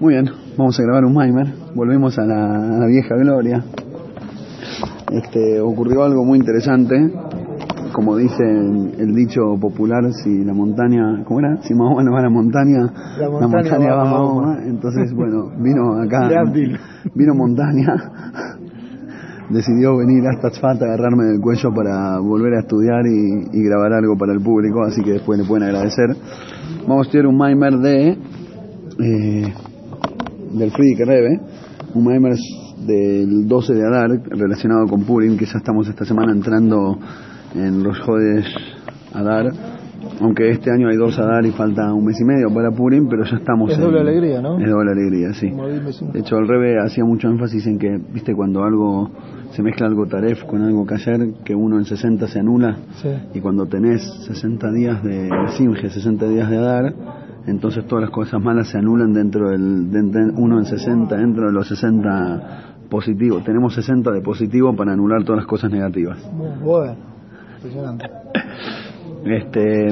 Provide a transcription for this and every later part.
Muy bien, vamos a grabar un Maimer. Volvemos a la, a la vieja gloria. Este, ocurrió algo muy interesante. Como dice el, el dicho popular, si la montaña, ¿cómo era? Si Mahoma no va a la montaña, La montaña va va a Mahoma. Entonces, bueno, vino acá, vino montaña, decidió venir hasta Tzfat a agarrarme del cuello para volver a estudiar y, y grabar algo para el público, así que después le pueden agradecer. Vamos a estudiar un Maimer de eh, del Friedrich Rebbe, un Maimer del 12 de Adar relacionado con Purim, que ya estamos esta semana entrando en los Jodes Adar, aunque este año hay dos Adar y falta un mes y medio para Purim, pero ya estamos Es en- doble alegría, ¿no? Es doble alegría, sí. De hecho, el Rebe hacía mucho énfasis en que, viste, cuando algo se mezcla algo taref con algo kasher, que uno en 60 se anula, Sí. y cuando tenés 60 días de Simge, 60 días de Adar, entonces todas las cosas malas se anulan dentro del, dentro, uno en 60, dentro de los 60 positivos. Tenemos 60 de positivo para anular todas las cosas negativas. Muy bueno. Impresionante. Este.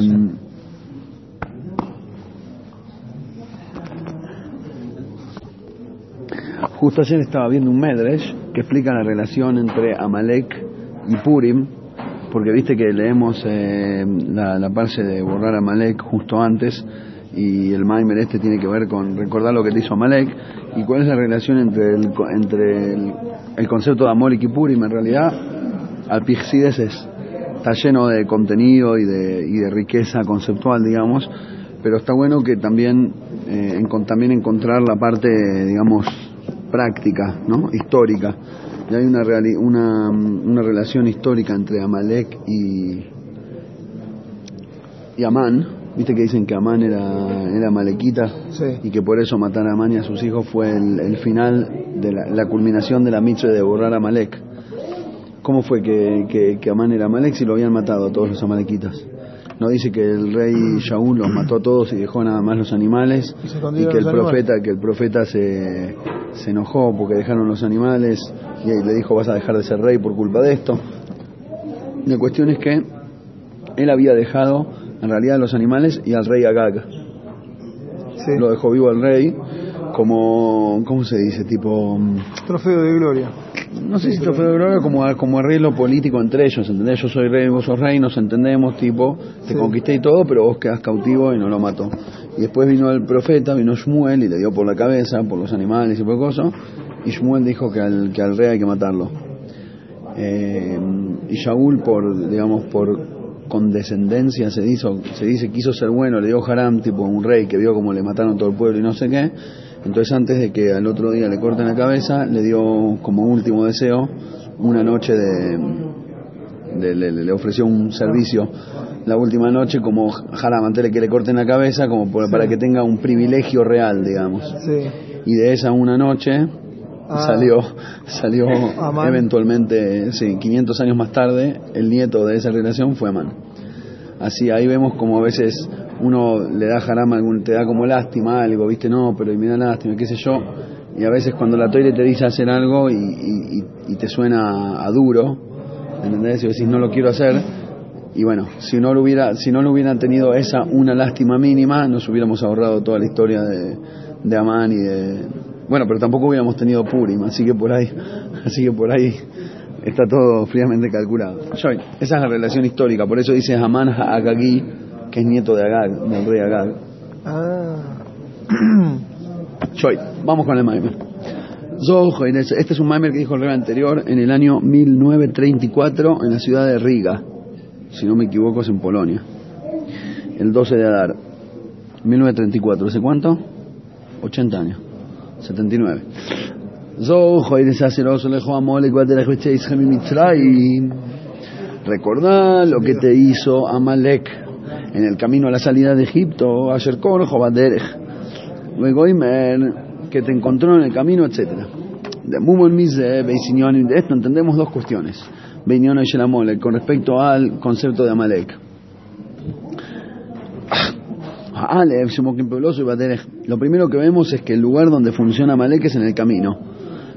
Justo ayer estaba viendo un Medresh que explica la relación entre Amalek y Purim, porque viste que leemos eh, la, la parte de borrar a Amalek justo antes, y el Maimer este tiene que ver con recordar lo que le hizo Amalek, y cuál es la relación entre el, entre el, concepto de Amalek y Purim. En realidad, Alpixides es está lleno de contenido y de, y de riqueza conceptual, digamos, pero está bueno que también, eh, también encontrar la parte, digamos, práctica, ¿no? histórica. Y hay una, reali- una, una relación histórica entre Amalek y, y Amán. Viste que dicen que Amán era, era malequita Sí. y que por eso matar a Amán y a sus hijos fue el, el final de la, la culminación de la mitzvah de borrar a Amalek. ¿Cómo fue que, que, que Amán era Amalek si lo habían matado a todos los amalequitas? No dice que el rey Shaul los mató a todos y dejó nada más los animales Y que el profeta que el profeta se, se enojó porque dejaron los animales y le dijo vas a dejar de ser rey por culpa de esto. La cuestión es que él había dejado en realidad los animales y al rey Agag. Sí. Lo dejó vivo al rey como, ¿cómo se dice? Tipo, mm, Trofeo de gloria. no sé si trofeo de gloria como, como arreglo político entre ellos, ¿entendés? Yo soy rey, vos sos rey, nos entendemos, tipo, te Sí. conquisté y todo, pero vos quedás cautivo y no lo mató. Y después vino el profeta, vino Shmuel y le dio por la cabeza, por los animales y por cosas, y Shmuel dijo que al, que al rey hay que matarlo. Eh, y Shaul por, digamos, por condescendencia se hizo, se dice quiso ser bueno, le dio haram tipo un rey que vio como le mataron todo el pueblo y no sé qué. Entonces antes de que al otro día le corten la cabeza, le dio como último deseo una noche de, de- le, le ofreció un servicio la última noche como haram antes de que le corten la cabeza como por- para que tenga un privilegio real, digamos. Sí. Y de esa una noche Ah. salió salió Amán. eventualmente, sí, 500 años más tarde, el nieto de esa relación fue Amán. Así ahí vemos como a veces uno le da haram, algún, te da como lástima algo, viste, no, pero me da lástima, qué sé yo. Y a veces cuando la toire te dice hacer algo y- y te suena a duro, ¿entendés? Y decís no lo quiero hacer. Y bueno, si no lo hubiera, si no lo hubieran tenido esa una lástima mínima, nos hubiéramos ahorrado toda la historia de, de Amán y de, bueno, pero tampoco hubiéramos tenido Purim, así que por ahí, así que por ahí está todo fríamente calculado. Joy, esa es la relación histórica, por eso dice Amán Agagí, que es nieto de Agag, del rey Agag. Ah. Joy, vamos con el Maimer. Este es un Maimer que dijo el rey anterior en el año 1934 en la ciudad de Riga, si no me equivoco es en Polonia, el 12 de Adar, 1934, ¿hace cuánto? 80 años, 79. Zohar, saceroso lejo amole guaderech becheishem y Mitzrayim. Recordá lo que te hizo Amalek en el camino a la salida de Egipto, Korjo Baderech. Luego Imer, que te encontró en el camino, etcétera. De Mumon Beisinyon, de esto entendemos dos cuestiones. Beinyon y Shelamole, con respecto al concepto de Amalek. Lo primero que vemos es que el lugar donde funciona Amalek es en el camino.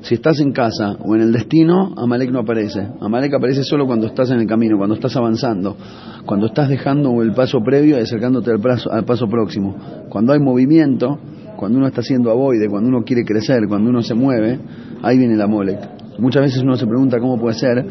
Si estás en casa o en el destino, Amalek no aparece. Amalek aparece solo cuando estás en el camino, cuando estás avanzando, cuando estás dejando el paso previo y acercándote al paso, al paso próximo. Cuando hay movimiento, cuando uno está haciendo avoide, cuando uno quiere crecer, cuando uno se mueve, ahí viene la Molek. Muchas veces uno se pregunta cómo puede ser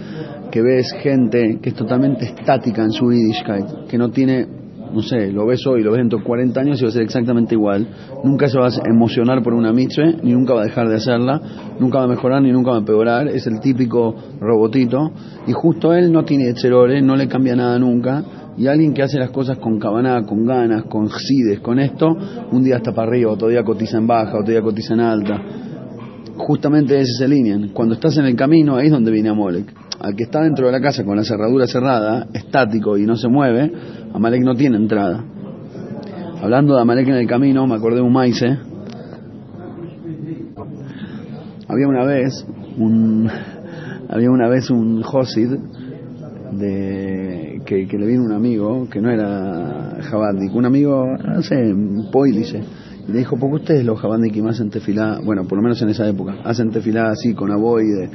que ves gente que es totalmente estática en su Yiddishkeit, que no tiene, no sé, lo ves hoy, lo ves dentro de 40 años y va a ser exactamente igual. Nunca se va a emocionar por una mitzvah, ni nunca va a dejar de hacerla, nunca va a mejorar, ni nunca va a empeorar. Es el típico robotito. Y justo él no tiene etcherore, no le cambia nada nunca. Y alguien que hace las cosas con cabaná, con ganas, con sides, con esto, un día está para arriba, otro día cotiza en baja, otro día cotiza en alta. Justamente ese es el línea. Cuando estás en el camino, ahí es donde viene Amolek. Al que está dentro de la casa con la cerradura cerrada, estático y no se mueve, Amalek no tiene entrada. Hablando de Amalek en el camino, me acordé de un maíz. Había una vez un había una vez un Josid de que, le vino un amigo que no era Jabandik, un amigo, no sé, Poilice, le dijo, ¿por qué ustedes los Jabandik hacen tefilá? Bueno, por lo menos en esa época, hacen tefilá así con aboide,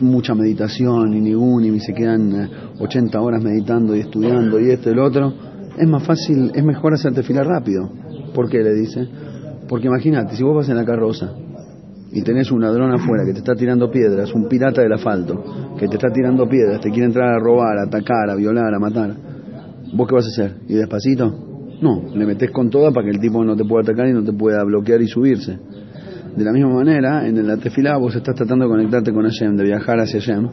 mucha meditación y ningún, y se quedan 80 horas meditando y estudiando y esto y lo otro. Es más fácil, es mejor hacer tefilá rápido. ¿Por qué? Le dice. Porque imagínate, si vos vas en la carroza y tenés un ladrón afuera que te está tirando piedras, un pirata del asfalto que te está tirando piedras, te quiere entrar a robar, a atacar, a violar, a matar, ¿vos qué vas a hacer? ¿Y despacito? No, le metés con toda para que el tipo no te pueda atacar y no te pueda bloquear y subirse. De la misma manera, en la tefilá vos estás tratando de conectarte con Hashem, de viajar hacia Hashem,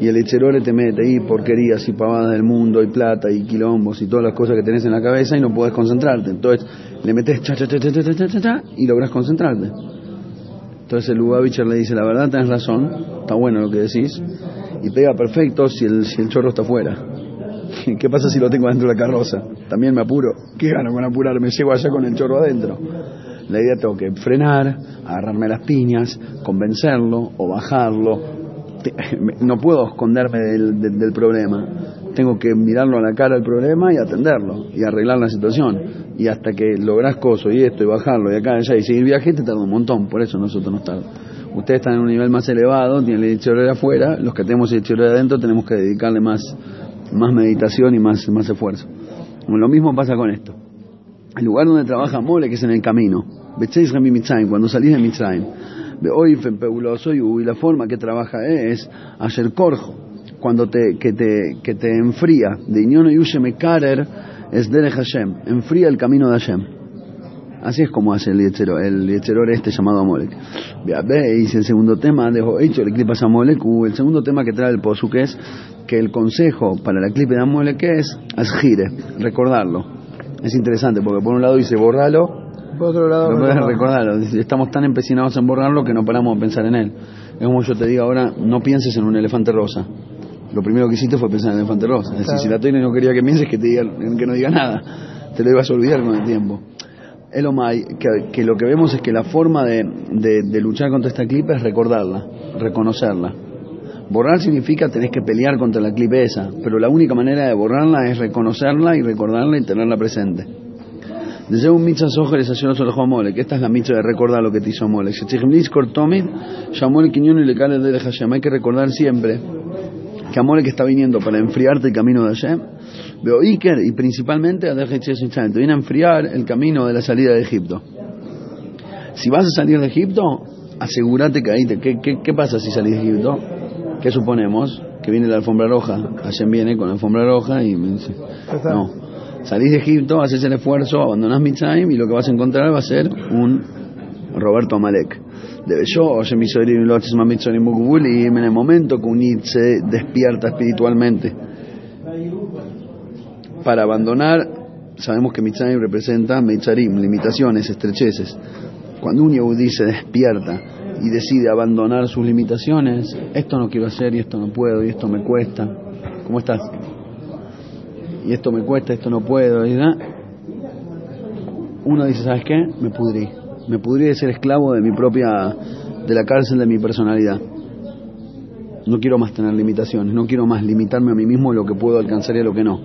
y el echerore te mete ahí porquerías y pavadas del mundo, y plata, y quilombos, y todas las cosas que tenés en la cabeza, y no puedes concentrarte. Entonces, le metes cha cha cha cha cha cha cha, cha y lográs concentrarte. Entonces el Lubavitcher le dice, la verdad tenés razón, está bueno lo que decís, y pega perfecto si el, si el chorro está afuera. ¿Qué pasa si lo tengo dentro de la carroza? También me apuro. ¿Qué gano con apurarme? Llego allá con el chorro adentro. La idea tengo que frenar, agarrarme las piñas, convencerlo o bajarlo. No puedo esconderme del, problema. Tengo que mirarlo a la cara al problema y atenderlo y arreglar la situación. Y hasta que lográs cosas y esto y bajarlo y acá y allá y seguir viaje te tarda un montón. Por eso nosotros nos tarda. Ustedes están en un nivel más elevado, tienen el de afuera. Los que tenemos el de adentro tenemos que dedicarle más, más meditación y más, más esfuerzo. Lo mismo pasa con esto. El lugar donde trabaja Mole, que es en el camino. Cuando salís de Mitzrayim. Hoy y la forma que trabaja es hacer corjo. Cuando te, que te, que te enfría. De Iñono Yusheme Karer es Derech Hashem. Enfría el camino de Hashem. Así es como hace el yechero, el yechero este llamado Amolek. Y el segundo tema, dejo hecho el clip a Amolek, el segundo tema que trae el posu que es que el consejo para la clip de Amolek es asgire, recordarlo. Es interesante porque por un lado dice borralo, Por otro lado, no no, recordarlo. Estamos tan empecinados en borrarlo que no paramos de pensar en él. Es como yo te digo ahora, no pienses en un elefante rosa. Lo primero que hiciste fue pensar en el elefante rosa. Es decir, Claro. si la Toina no quería que pienses, que, te diga, que no diga nada. Te lo ibas a olvidar con el tiempo. Elomai, que, que lo que vemos es que la forma de, de- de luchar contra esta clip es recordarla, reconocerla. Borrar significa tenés que pelear contra la clip esa, pero la única manera de borrarla es reconocerla y recordarla y tenerla presente. Desde un mitzvah sojer es hacer solo Mole, que esta es la mitzvah de recordar lo que te hizo Mole. llamó el quiñón y le cae de Hashem. Hay que recordar siempre que Amore que está viniendo para enfriarte el camino de Hashem, veo Iker y principalmente a te viene a enfriar el camino de la salida de Egipto. Si vas a salir de Egipto, asegúrate que ahí te... ¿Qué, qué, qué pasa si salís de Egipto? ¿Qué suponemos? Que viene la alfombra roja. Hashem viene con la alfombra roja y me dice... No. Salís de Egipto, haces el esfuerzo, abandonás Mitzrayim y lo que vas a encontrar va a ser un Roberto Amalek. Debe yo, en el momento que un Yid se despierta espiritualmente para abandonar, sabemos que Mitzrayim representa Mitzarim, limitaciones, estrecheces. Cuando un Yehudí se despierta y decide abandonar sus limitaciones, esto no quiero hacer y esto no puedo y esto me cuesta. ¿Cómo estás? Y esto me cuesta, esto no puedo. y Uno dice, ¿sabes qué? Me pudrí. Me pudrí de ser esclavo de mi propia, de la cárcel de mi personalidad. No quiero más tener limitaciones, no quiero más limitarme a mí mismo lo que puedo alcanzar y a lo que no.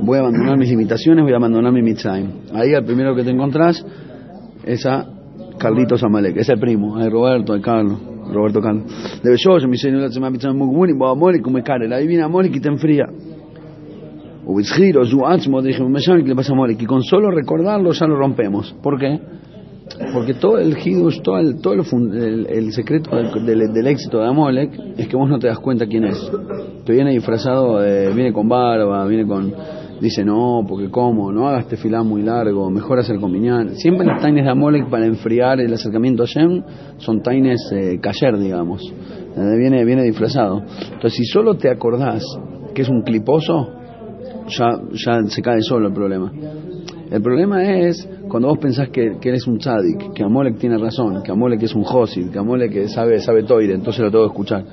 Voy a abandonar mis limitaciones, voy a abandonar mi mitzrayim. Ahí al primero que te encontrás es a Carlitos Amalek, es el primo, hay Roberto, hay Carlos, Roberto Carlos. Debe yo, dice, no se me ha pichado muy bueno, voy a Amalek, como care, ahí viene Amalek y te enfría. Ubizgiro, Zuatzmo, dije, me llama que le pasa a Amalek, y con solo recordarlo ya lo rompemos. ¿Por qué? Porque todo el Hidush, todo el, todo el, el- el secreto del, del- del éxito de Amalek es que vos no te das cuenta quién es. Te viene disfrazado, de- viene con barba, viene con... Dice, no, porque cómo, no hagas tefilá muy largo, mejor hacer con minyan. Siempre las taines de Amalek para enfriar el acercamiento a Shem son taines eh, kasher, digamos. Eh, viene, viene disfrazado. Entonces, si solo te acordás que es un cliposo, ya, ya se cae solo el problema. El problema es cuando vos pensás que, eres un tzadik, que Amolek tiene razón, que Amolek es un josid, que Amolek sabe, sabe toire, entonces lo tengo que escuchar.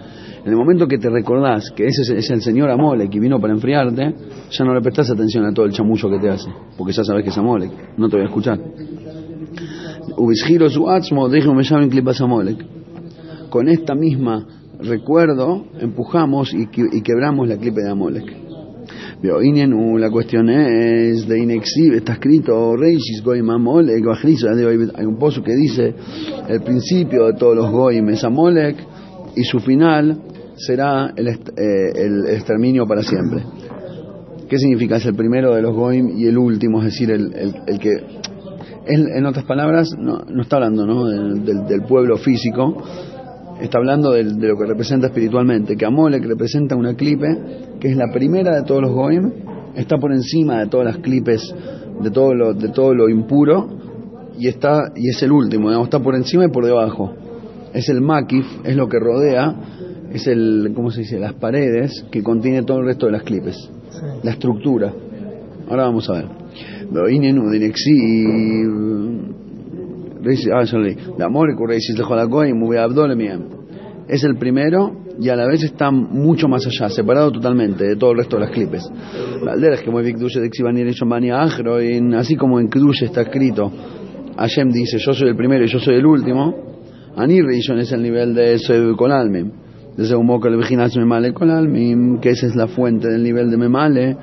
En el momento que te recordás que ese es, el señor Amolek y vino para enfriarte, ya no le prestás atención a todo el chamullo que te hace, porque ya sabes que es Amolek, no te voy a escuchar. Con esta misma recuerdo empujamos y, que- quebramos la clipe de Amolek. Uh, la cuestión es de está escrito Goim Amolek, hay un pozo que dice el principio de todos los Goim es Amolek y su final será el, est- eh, exterminio para siempre. ¿Qué significa? Es el primero de los Goim y el último, es decir, el, que... él, en otras palabras, no, no está hablando ¿no? del pueblo físico, está hablando del- de lo que representa espiritualmente, que Amolek representa una clipe que es la primera de todos los Goim, está por encima de todas las clipes, de todo lo, de todo lo impuro, y, está, y es el último, digamos, está por encima y por debajo. Es el Makif, es lo que rodea, es el, ¿cómo se dice?, las paredes que contiene todo el resto de las clipes, Sí. la estructura. Ahora vamos a ver. Es el primero y a la vez está mucho más allá, separado totalmente de todo el resto de las clipes. Que de así como en Kdush está escrito, Hashem dice, yo soy el primero y yo soy el último, Ani Rishon es el nivel de Soy Kolalmim. Desde un moco el Viginas Memale Kolalmim, que esa es la fuente del nivel de Memale,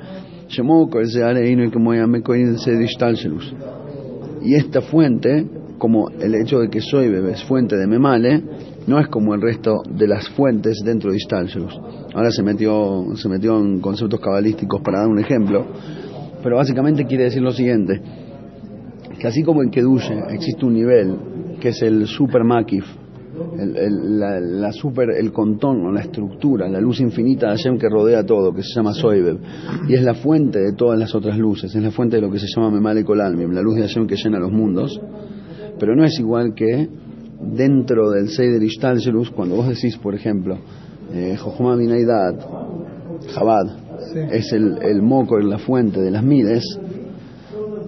Shemoko, ese Areino y como Yamekoin se Dishtalshelus. Y esta fuente, como el hecho de que soy bebé es fuente de Memale, no es como el resto de las fuentes dentro de Istalshelus. Ahora se metió, se metió en conceptos cabalísticos para dar un ejemplo, pero básicamente quiere decir lo siguiente, que así como en Kedushe existe un nivel que es el super makif, el, el- la, la super, el contorno, la estructura, la luz infinita de Hashem que rodea todo, que se llama Soibeb, y es la fuente de todas las otras luces, es la fuente de lo que se llama Memale Kolalmim, la luz de Hashem que llena los mundos, pero no es igual que dentro del Seider Ishtalshelus, cuando vos decís, por ejemplo, eh, Jochma Binaidat, Chabad, Sí. es el, el moco, la fuente de las mides,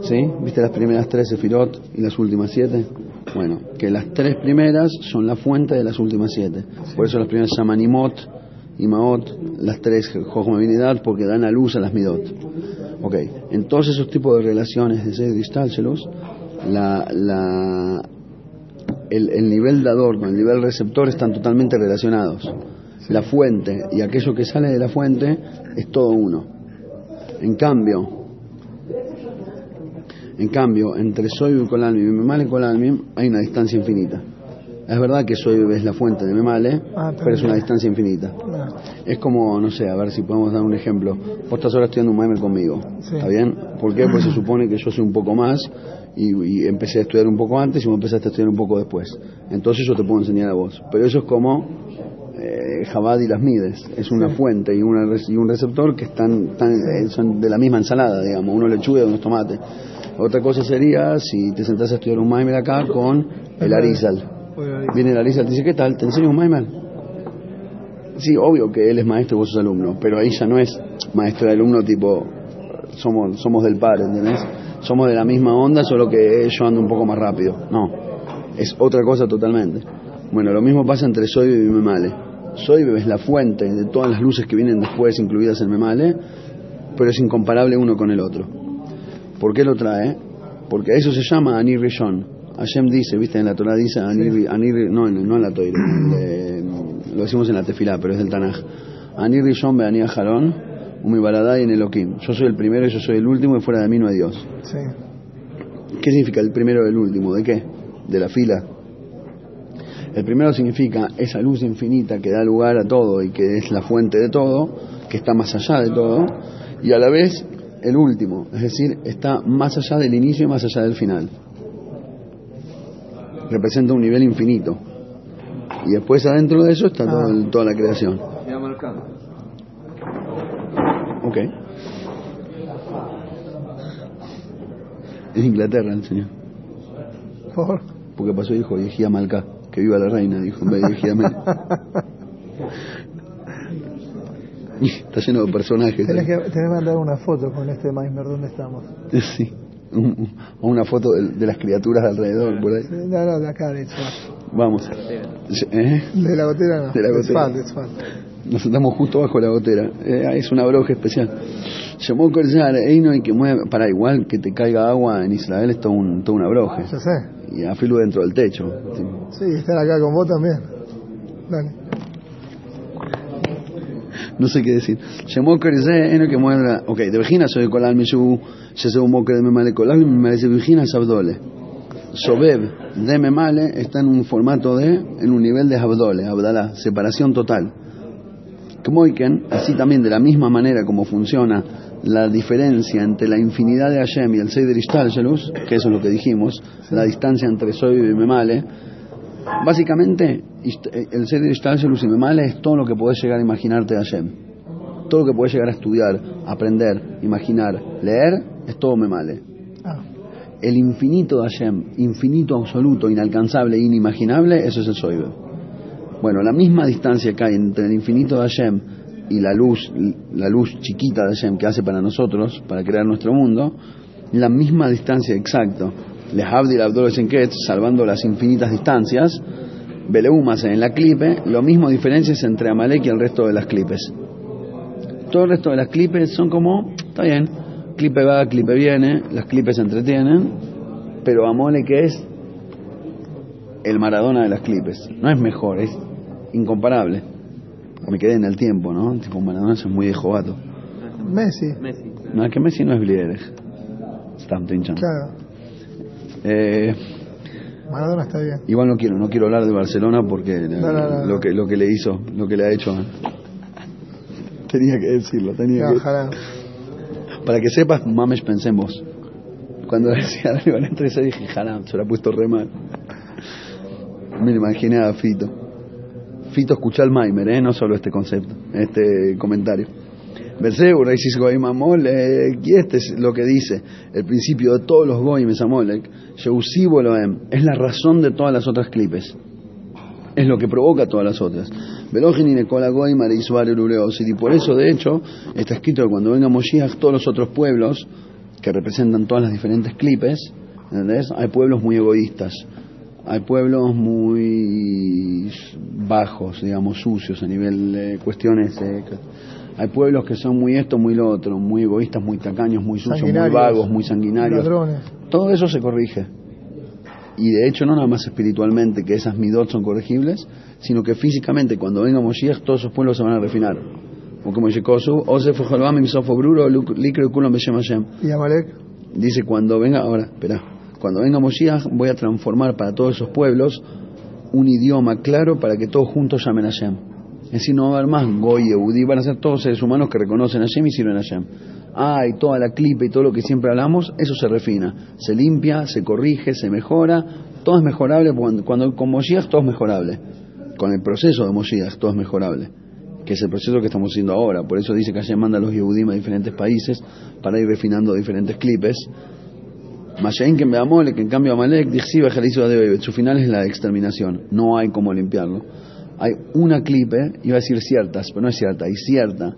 ¿sí? ¿Viste las primeras tres Sefirot y las últimas siete? Bueno, que las tres primeras son la fuente de las últimas siete. Por eso las primeras se llaman Imot, Imaot, las tres Jochma Binaidat, porque dan a luz a las midot. Ok, en todos esos tipos de relaciones de Seider Ishtalshelus, la, la, el, el nivel dador con el nivel receptor están totalmente relacionados. La fuente y aquello que sale de la fuente es todo uno. En cambio, en cambio, entre Soy y Colalmim y Memale y Colalmim hay una distancia infinita. Es verdad que Soy es la fuente de Memale, Ah, pero es una distancia infinita. Es como, no sé, a ver si podemos dar un ejemplo. Vos estás ahora estudiando un Maimer conmigo, Sí. ¿está bien? ¿Por qué? Pues se supone que yo soy un poco más y, y empecé a estudiar un poco antes y vos empezaste a estudiar un poco después. Entonces yo te puedo enseñar a vos. Pero eso es como eh, Jabad y las Mides. Es una Sí. fuente y, una, y un receptor que están, tan, eh, son de la misma ensalada, digamos. Uno lechuga y uno es tomate. Otra cosa sería si te sentás a estudiar un Maimer acá con el Arizal. Viene el Arizal te dice, ¿qué tal? ¿Te enseño un Maimer? Sí, obvio que él es maestro y vos sos alumno, pero ahí ya no es maestro y alumno tipo, somos, somos del par, ¿entendés? Somos de la misma onda, solo que yo ando un poco más rápido. No, es otra cosa totalmente. Bueno, lo mismo pasa entre Soy y Memale. Soy es la fuente de todas las luces que vienen después incluidas en Memale, pero es incomparable uno con el otro. ¿Por qué lo trae? Porque eso se llama Anir Rishon. Hashem dice, viste, en la Torah dice Anir, Anir- no, en- no en la Torah, eh, lo decimos en la Tefilá, pero es del Tanaj. Anir Rishon Be'ani Ajalón, Umi Baradai en Elohim. Yo soy el primero y yo soy el último y fuera de mí no hay Dios. Sí. ¿Qué significa el primero y el último? ¿De qué? De la fila. El primero significa esa luz infinita que da lugar a todo y que es la fuente de todo, que está más allá de todo, y a la vez el último, es decir, está más allá del inicio y más allá del final. representa un nivel infinito. Y después adentro de eso está todo el- toda la creación. Ok. Es Inglaterra el señor. Por. Porque pasó y dijo Yejía Malca, que viva la reina, dijo en vez de. Está lleno de personajes. Tenés que, tenés que mandar una foto con este Maimer, ¿dónde estamos? Sí. Un- O una foto de, de las criaturas de alrededor por ahí. No, no, de acá, de Itzfat. Vamos. ¿Eh? De la gotera no. De la gotera. Itzfat, de Itzfat. Nos sentamos justo bajo la gotera. Eh, es una broja especial. Llamó Corzar, Eino y que mueve. Para igual que te caiga agua en Israel es todo un, toda una broja. Ya sé. Y a filo dentro del techo. Sí. Sí, estar acá con vos también. Dale. No sé qué decir. Llamó Corzar, Eino que mueve. Ok, de Virginia soy Colal Mishu, se se un moque de Memale Colal, me parece Virginia Sabdole. Sobeb de Memale está en un formato de, en un nivel de Abdole, Abdalá, separación total. Kmoiken, así también de la misma manera como funciona la diferencia entre la infinidad de Hashem y el Seider Ishtalshelus, que eso es lo que dijimos, la distancia entre Soy y Memale, básicamente eh, el Seider Ishtalshelus y Memale es todo lo que podés llegar a imaginarte de Hashem. Todo lo que podés llegar a estudiar, aprender, imaginar, leer, es todo Memale. Ah, El infinito de Hashem, infinito absoluto, inalcanzable, inimaginable, eso es el Soibe. Bueno, la misma distancia que hay entre el infinito de Hashem y la luz, la luz chiquita de Hashem que hace para nosotros, para crear nuestro mundo, la misma distancia exacto. Les Abdil Abdul Shenket, salvando las infinitas distancias, Beleumas en la clipe, lo mismo diferencias entre Amalek y el resto de las clipes. Todo el resto de las clipes son como, está bien, clipe va, clipe viene, las clipes se entretienen, pero Amalek es el Maradona de las clipes. No es mejor, es incomparable. Me quedé en el tiempo, ¿no? Tipo, Maradona es muy de jovato. Messi. No, es que Messi no es Blidereg. Stam Tinchan. Claro. Eh, Maradona está bien. igual no quiero, no quiero hablar de Barcelona porque eh, No, no, no, lo que lo que le hizo, lo que le ha hecho. Tenía que decirlo, tenía que ojalá. Para que sepas, mames, pensé en vos. Cuando decía le van a entregar, dije, Haram, se lo ha puesto re mal. Me imaginé a Fito. Fito escuchá el Maimer, ¿eh? no solo este concepto, este comentario. Berseu, Reisis Goim Amolek, y este es lo que dice, el principio de todos los Goim es Amolek, Sheusibo Loem, es la razón de todas las otras clipes, es lo que provoca todas las otras. Y por eso, de hecho, está escrito que cuando venga Moshiach, todos los otros pueblos, que representan todas las diferentes clipes, ¿entendés? Hay pueblos muy egoístas, hay pueblos muy bajos, digamos, sucios a nivel de cuestiones. eh, hay pueblos que son muy esto, muy lo otro, muy egoístas, muy tacaños, muy sucios, muy vagos, muy sanguinarios. Ladrones. Todo eso se corrige. Y de hecho, no nada más espiritualmente, que esas midot son corregibles, sino que físicamente, cuando venga Moshiach, todos esos pueblos se van a refinar. O como dice Kosu, Ose Fujolbam, Misofo Bruro, y Kulam Beshem Hashem. ¿Y Amalek? Dice, cuando venga, ahora, espera, cuando venga Moshiach voy a transformar para todos esos pueblos un idioma claro para que todos juntos llamen a Hashem. Es decir, no va a haber más Goy, Eudí, van a ser todos seres humanos que reconocen a Hashem y sirven a Hashem. Ah, y toda la clipa y todo lo que siempre hablamos, eso se refina, se limpia, se corrige, se mejora, todo es mejorable, cuando, cuando con Moshiach todo es mejorable. Con el proceso de Moshiach todo es mejorable que es el proceso que estamos haciendo ahora. Por eso dice que Hashem manda a los Yehudim a diferentes países para ir refinando diferentes clipes. Mashain que me amole, que en cambio Amalek, Dixiva, Jalizo de su final es la exterminación. No hay cómo limpiarlo. Hay una clipe, iba a decir ciertas, pero no es cierta, hay cierta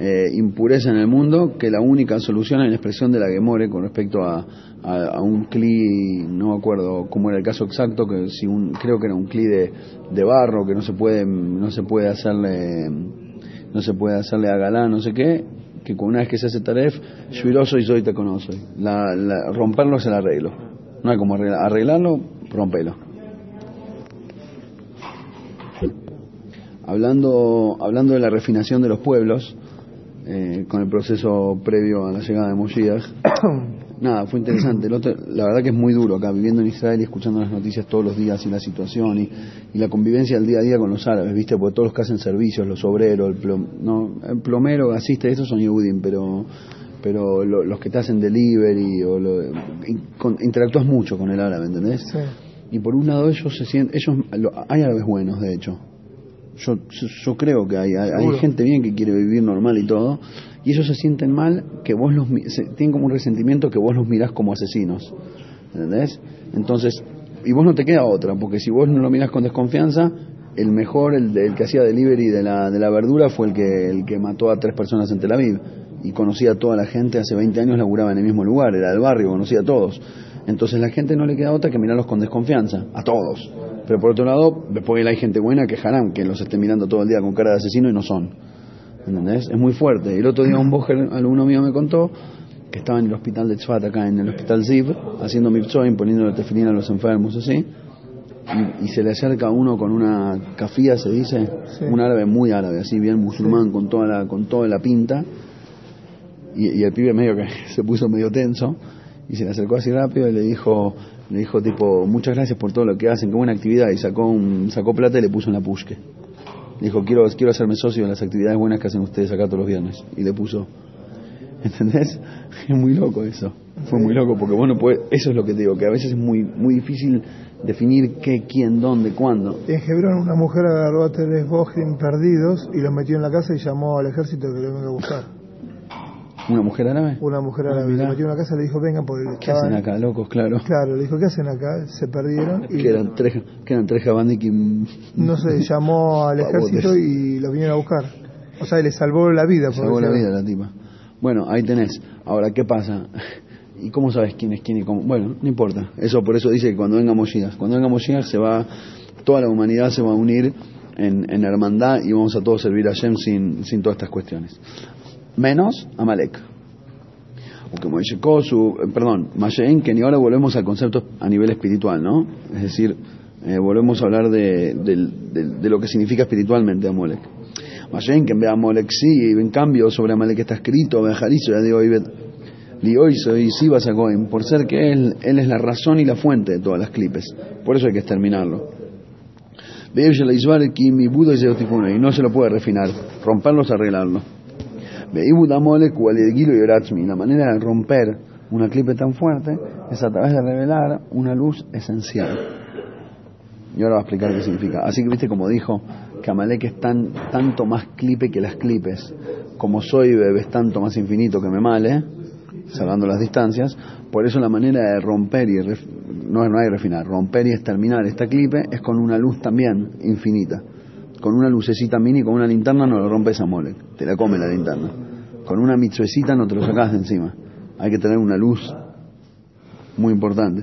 eh, impureza en el mundo que la única solución es la expresión de la Gemore con respecto a, un cli, no me acuerdo cómo era el caso exacto, que si un, creo que era un cli de, barro que no se puede, no se puede hacerle, no se puede hacerle a galán, no sé qué, que una vez que se hace taref, shuiroso y soy te conozco. La, la, romperlo es el arreglo. No hay como arreglar, arreglarlo, rompelo. Hablando, hablando de la refinación de los pueblos, eh, con el proceso previo a la llegada de Moshiach, nada, fue interesante. El otro- la verdad que es muy duro acá, viviendo en Israel y escuchando las noticias todos los días y la situación y, y la convivencia del día a día con los árabes, ¿viste? Porque todos los que hacen servicios, los obreros, el, plom- no, el plomero, gasista, esos son Yehudim, pero pero lo- los que te hacen delivery o lo, con- interactúas mucho con el árabe, ¿entendés? Sí. Y por un lado ellos se sienten, ellos, lo- hay árabes buenos de hecho. Yo, yo, yo creo que hay, hay, gente bien que quiere vivir normal y todo, y ellos se sienten mal que vos los, se- tienen como un resentimiento que vos los mirás como asesinos. ¿Entendés? Entonces, y vos no te queda otra, porque si vos no lo mirás con desconfianza, el mejor, el que hacía delivery de la, de la verdura fue el que, el que mató a tres personas en Tel Aviv. Y conocía a toda la gente, hace 20 años laburaba en el mismo lugar, era del barrio, conocía a todos. Entonces la gente no le queda otra que mirarlos con desconfianza, a todos. Pero por otro lado, después hay gente buena que harán que los esté mirando todo el día con cara de asesino y no son. ¿Entendés? Es muy fuerte. El otro día un bojer, alumno mío me contó que estaba en el hospital de Tzfat, acá en el hospital Ziv, haciendo mipsoim, poniendo tefilín a los enfermos, así. Y, y se le acerca uno con una cafía, se dice, Sí. un árabe muy árabe, así bien musulmán, con toda la, con toda la pinta. Y, y el pibe medio que se puso medio tenso y se le acercó así rápido y le dijo, le dijo tipo, muchas gracias por todo lo que hacen, qué buena actividad. Y sacó, un, sacó plata y le puso en la pushke. Dijo, quiero, quiero hacerme socio de las actividades buenas que hacen ustedes acá todos los viernes. Y le puso, ¿entendés? Es muy loco eso. Fue muy loco porque bueno, pues eso es lo que te digo, que a veces es muy, muy difícil definir qué, quién, dónde, cuándo. En Hebrón una mujer agarró a tres Bohrim perdidos y los metió en la casa y llamó al ejército que lo venga a buscar. ¿Una mujer árabe? Una mujer Ah, árabe mirá. lo metió en la casa y le dijo, vengan porque ¿Qué estaban- hacen acá, locos? Claro. Claro, le dijo, ¿qué hacen acá? Se perdieron y Que eran tres, que eran tres jabandikim. no sé, llamó al ejército y lo vinieron a buscar. O sea, le salvó la vida. por Salvó la vida la tipa. Bueno, ahí tenés. Ahora, ¿qué pasa? ¿Y cómo sabes quién es quién y cómo? Bueno, no importa. Eso por eso dice que cuando venga Moshiach, cuando venga Moshiach se va, toda la humanidad se va a unir en, en hermandad y vamos a todos servir a Shem sin, sin todas estas cuestiones. Menos Amalek. O como Kosu, eh, perdón, Mashen, que ahora volvemos al concepto a nivel espiritual, ¿no? Es decir, eh, volvemos a hablar de, del- de lo que significa espiritualmente Amalek. Mashen, que en vez de Amalek sí, en cambio sobre Amalek está escrito, Bejarizo, ya digo, Lioiso y Agoim, por ser que él, él es la razón y la fuente de todas las clipes. Por eso hay que exterminarlo. Y no se lo puede refinar, romperlos, arreglarlo. La manera de romper una clipe tan fuerte es a través de revelar una luz esencial. Y ahora va a explicar qué significa. Así que viste como dijo que Amalek es tan, tanto más clipe que las clipes. Como soy bebé es tanto más infinito que me male, salvando las distancias. Por eso la manera de romper y no, no hay refinar, romper y exterminar esta clipe es con una luz también infinita. Con una lucecita mini, con una linterna no lo rompes a Molek, te la come la linterna. Con una mitzuecita no te lo sacas de encima. Hay que tener una luz muy importante.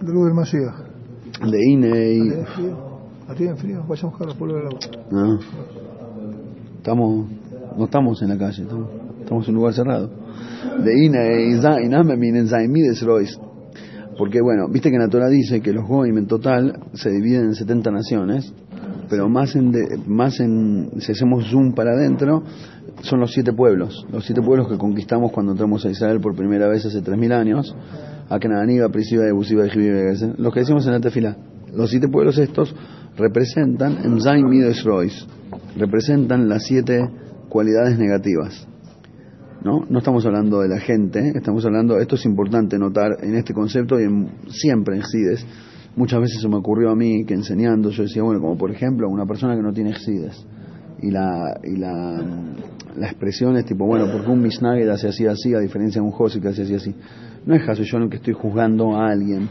De luz del Mashiach. De INE y... ¿Tiene frío? ¿La tienen frío? Vaya a buscar los polvos del agua. No. Estamos, no estamos en la calle, estamos, estamos en un lugar cerrado. De Ina e Isa- Iname minen Zaimides Rois. Porque bueno, viste que en la Torah dice que los Goim en total se dividen en 70 naciones, pero más en, de- más en, si hacemos zoom para adentro, son los siete pueblos, los siete pueblos que conquistamos cuando entramos a Israel por primera vez hace 3.000 años, a Cananiba, Prisiba, Ebusiba, Jibiba, los que decimos en la tefila. Los siete pueblos estos representan en Zain Mides Rois, representan las siete cualidades negativas. ¿no? No estamos hablando de la gente, ¿eh? estamos hablando, esto es importante notar en este concepto y en, siempre en Excides. Muchas veces se me ocurrió a mí que enseñando yo decía, bueno, como por ejemplo una persona que no tiene Excides. Y la, y la, la expresión es tipo, bueno, porque un Misnaged hace así, así, a diferencia de un Josi que hace así, así. No es caso yo en que estoy juzgando a alguien.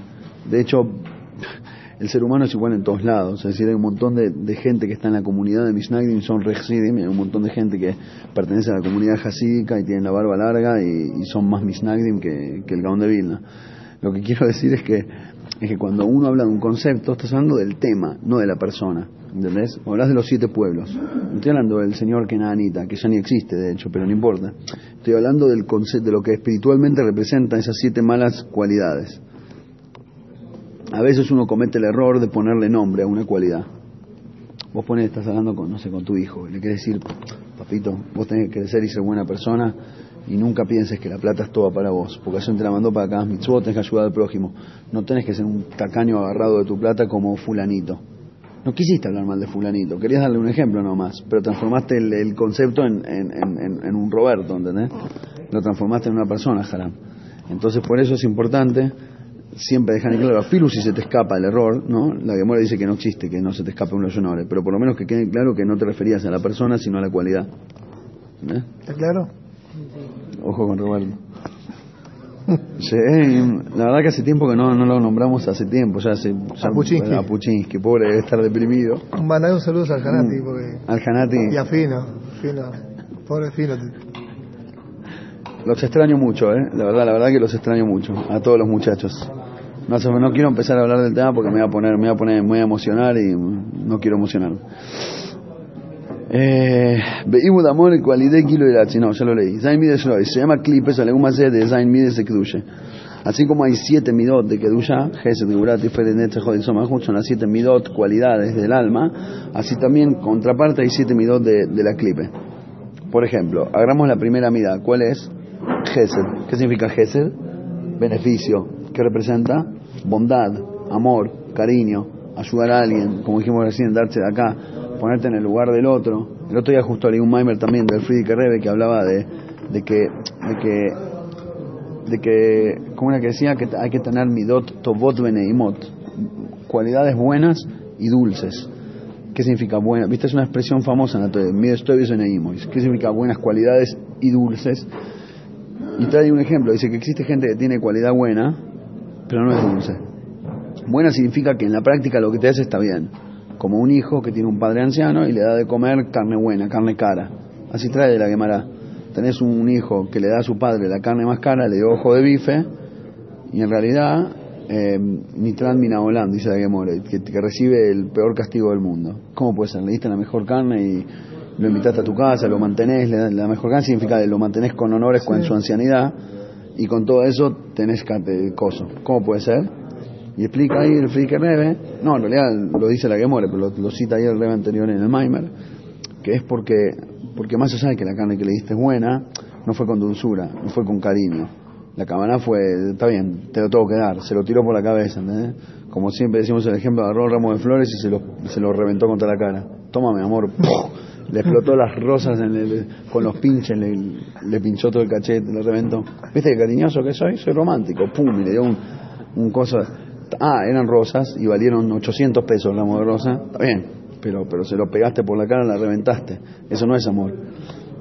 De hecho, el ser humano es igual en todos lados, es decir, hay un montón de, de gente que está en la comunidad de Misnagdim, son Rechsidim, hay un montón de gente que pertenece a la comunidad hasídica y tienen la barba larga y, son más Misnagdim que, que el Gaón de Vilna. Lo que quiero decir es que, es que cuando uno habla de un concepto, estás hablando del tema, no de la persona, ¿entendés? Hablas de los siete pueblos. No estoy hablando del señor Kenanita, que ya ni existe, de hecho, pero no importa. Estoy hablando del concepto, de lo que espiritualmente representan esas siete malas cualidades. A veces uno comete el error de ponerle nombre a una cualidad. Vos pones, estás hablando con, no sé, con tu hijo, y le querés decir, papito, vos tenés que crecer y ser buena persona, y nunca pienses que la plata es toda para vos, porque eso te la mandó para acá, mitzvot, tenés que ayudar al prójimo. No tenés que ser un tacaño agarrado de tu plata como fulanito. No quisiste hablar mal de fulanito, querías darle un ejemplo nomás, pero transformaste el, el concepto en, en- en- en- en un Roberto, ¿entendés? Lo transformaste en una persona, Haram. Entonces por eso es importante siempre dejan en claro, filu si se te escapa el error, ¿no? La Gemora dice que no existe, que no se te escape un honor, pero por lo menos que quede claro que no te referías a la persona, sino a la cualidad. ¿Eh? ¿Está claro? Ojo con Roberto. Sí, la verdad que hace tiempo que no, no lo nombramos, hace tiempo, ya hace... Ya, A Puchinsky. A Puchinsky, pobre, debe estar deprimido. Mandar un saludo al Janati, porque... Al Janati, Y a Fino, Fino, pobre Fino. los extraño mucho, ¿eh? La verdad, la verdad que los extraño mucho, a todos los muchachos. No, no quiero empezar a hablar del tema porque me voy a poner, me voy a poner, me voy a emocionar y no quiero emocionar. Eh, Beibud Amor, cualidad kilo de no, ya lo leí. Zain Mides Shloi, se llama Clipes, aleguma se de Zain Mides de Kedusha. Así como hay siete midot de Kedusha, Gesed, Geburat, Tiferet, Netzach, y Somahut, son las siete midot, cualidades del alma, así también, contraparte, hay siete midot de, de la Clipe. Por ejemplo, agarramos la primera mida, ¿cuál es? Gesed. ¿Qué significa Gesed? Beneficio. ¿Qué representa? Bondad, amor, cariño, ayudar a alguien, como dijimos recién, darse de acá, ponerte en el lugar del otro. El otro día justo leí un Maimer también del Friedrich Rebe que hablaba de, de que, de que, de que, como una que decía que hay que tener midot tovot beneimot, cualidades buenas y dulces. ¿Qué significa buena? Viste, es una expresión famosa en la Torah. ¿Qué significa buenas cualidades y dulces? Y trae un ejemplo, dice que existe gente que tiene cualidad buena, pero no es dulce. Buena significa que en la práctica lo que te hace está bien. Como un hijo que tiene un padre anciano y le da de comer carne buena, carne cara. Así trae de la Gemara. Tenés un hijo que le da a su padre la carne más cara, le dio ojo de bife, y en realidad, eh, Nitran Minaolam, dice la Gemara, que, que recibe el peor castigo del mundo. ¿Cómo puede ser? Le diste la mejor carne y lo invitaste a tu casa, lo mantenés, le la mejor carne significa que lo mantenés con honores con su ancianidad, y con todo eso tenés eh, coso. ¿Cómo puede ser? Y explica ahí el Friedrich Rebe, no, en realidad lo dice la Gemore, pero lo, cita ahí el Rebe anterior en el Maimer, que es porque, porque más allá de que la carne que le diste es buena, no fue con dulzura, no fue con cariño. La cabana fue, está bien, te lo tengo que dar, se lo tiró por la cabeza, ¿entendés? Como siempre decimos el ejemplo, agarró un ramo de flores y se lo, se lo reventó contra la cara. Toma, mi amor, le explotó las rosas en el- con los pinches, le, le pinchó todo el cachete, le reventó. ¿Viste qué cariñoso que soy? Soy romántico, pum, y le dio un, un coso. Ah, eran rosas y valieron 800 pesos ramo de rosa, está bien, pero, pero se lo pegaste por la cara, la reventaste. Eso no es amor.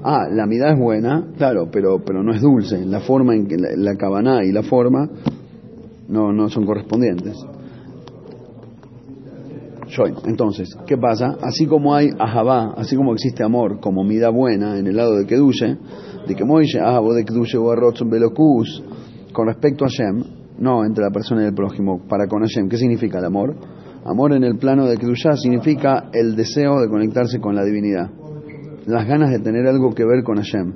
Ah, la mitad es buena, claro, pero, pero no es dulce. La forma en que la, la cabaná y la forma no, no son correspondientes. Entonces, ¿qué pasa? Así como hay ahabá, así como existe amor como mida buena en el lado de Kedushe, de que Moishe, ahabo de Kedushe o Arrotzon Belokus, con respecto a Hashem, no entre la persona y el prójimo, para con Hashem, ¿qué significa el amor? Amor en el plano de Kedushá significa el deseo de conectarse con la divinidad, las ganas de tener algo que ver con Hashem,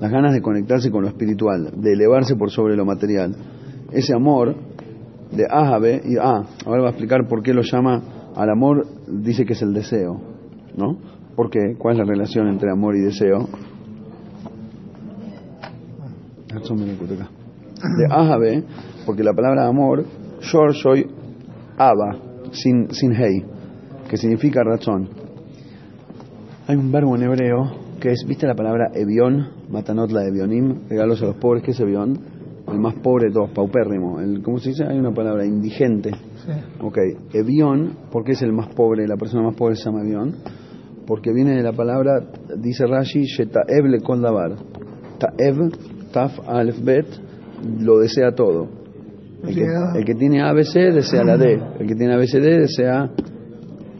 las ganas de conectarse con lo espiritual, de elevarse por sobre lo material. Ese amor de Ahabe, y ah, ahora va a explicar por qué lo llama al amor, dice que es el deseo, ¿no? ¿Por qué? ¿Cuál es la relación entre amor y deseo? De Ahabe, porque la palabra amor, yo soy Aba, sin, sin hey, que significa razón. Hay un verbo en hebreo que es, ¿viste la palabra evión? Matanot la evionim, regalos a los pobres, ¿qué es evión? El más pobre de todos, paupérrimo. El, ¿Cómo se dice? Hay una palabra, indigente. Sí. Ok, evión, ¿por qué es el más pobre? La persona más pobre se llama evión. Porque viene de la palabra, dice Rashi, Shetaev le kol davar. Taev, taf, alef, bet, lo desea todo. El que, el que tiene ABC desea la D, el que tiene ABCD desea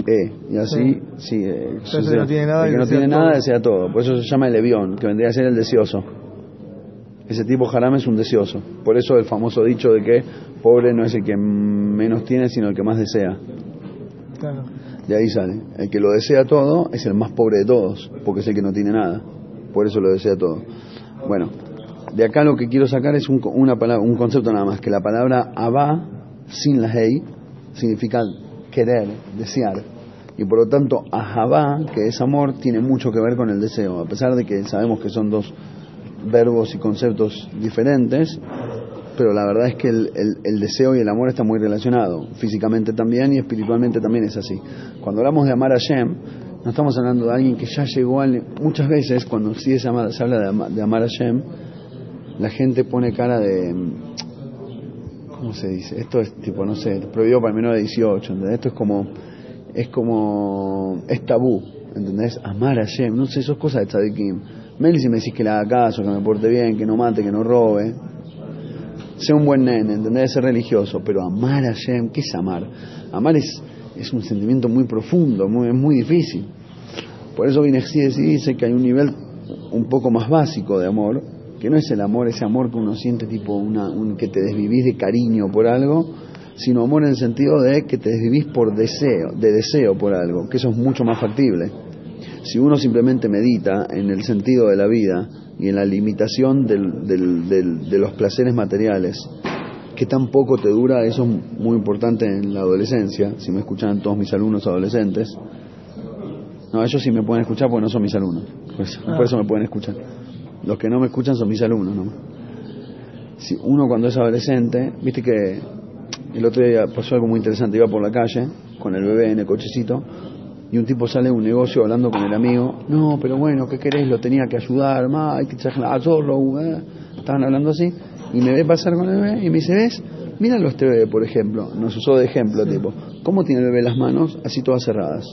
E, y así, sí, eh, no tiene nada el que no desea tiene nada desea todo, por eso se llama el levión, que vendría a ser el deseoso. Ese tipo haram es un deseoso, por eso el famoso dicho de que pobre no es el que menos tiene, sino el que más desea. Claro. De ahí sale. El que lo desea todo es el más pobre de todos, porque es el que no tiene nada. Por eso lo desea todo. Bueno, de acá lo que quiero sacar es un, una un concepto nada más, que la palabra abá, sin la hey, significa querer, desear. Y por lo tanto, ahabá, que es amor, tiene mucho que ver con el deseo. A pesar de que sabemos que son dos verbos y conceptos diferentes, pero la verdad es que el, deseo y el amor están muy relacionados, físicamente también y espiritualmente también es así. Cuando hablamos de amar a Shem, no estamos hablando de alguien que ya llegó al... Muchas veces cuando sí se, ama- se habla de, de amar a Shem, la gente pone cara de... ¿cómo se dice? Esto es tipo, no sé, prohibido para el menor de 18, ¿entendés? Esto es como, es como, es tabú, ¿entendés? Amar a Shem, no sé, eso es cosa de tzadikim. Meli si me decís que le haga caso, que me porte bien, que no mate, que no robe, sea un buen nene, ¿entendés? Ser religioso, pero amar a Shem, ¿qué es amar? Amar es, es un sentimiento muy profundo, muy, es muy difícil. Por eso Vinexi dice que hay un nivel un poco más básico de amor, que no es el amor, ese amor que uno siente tipo una, un, que te desvivís de cariño por algo, sino amor en el sentido de que te desvivís por deseo, de deseo por algo, que eso es mucho más factible. Si uno simplemente medita en el sentido de la vida y en la limitación del, del, de los placeres materiales, que tan poco te dura, eso es muy importante en la adolescencia, si me escuchan todos mis alumnos adolescentes. No, ellos sí me pueden escuchar porque no son mis alumnos, por por eso me pueden escuchar. Los que no me escuchan son mis alumnos, ¿no? Si uno cuando es adolescente, viste que el otro día pasó algo muy interesante, iba por la calle con el bebé en el cochecito y un tipo sale de un negocio hablando con el amigo, no, pero bueno, ¿qué querés? Lo tenía que ayudar, ma, hay que solo, ¿eh? estaban hablando así, y me ve pasar con el bebé y me dice, ¿ves? Míralo este bebé, por ejemplo, nos usó de ejemplo, tipo, ¿cómo tiene el bebé las manos? Así todas cerradas.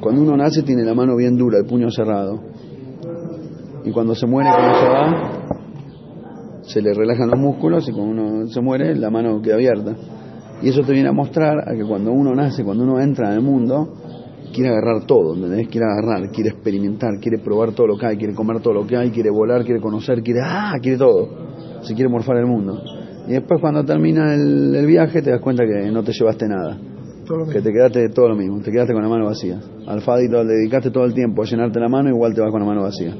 Cuando uno nace tiene la mano bien dura, el puño cerrado. Y cuando se muere, cuando se va, se le relajan los músculos y cuando uno se muere, la mano queda abierta. Y eso te viene a mostrar a que cuando uno nace, cuando uno entra en el mundo, quiere agarrar todo, ¿entendés? Quiere agarrar, quiere experimentar, quiere probar todo lo que hay, quiere comer todo lo que hay, quiere volar, quiere conocer, quiere, ah, quiere todo. Se quiere morfar el mundo. Y después cuando termina el, el viaje te das cuenta que no te llevaste nada. Que te quedaste todo lo mismo, te quedaste con la mano vacía. Al Fadito le dedicaste todo el tiempo a llenarte la mano, igual te vas con la mano vacía.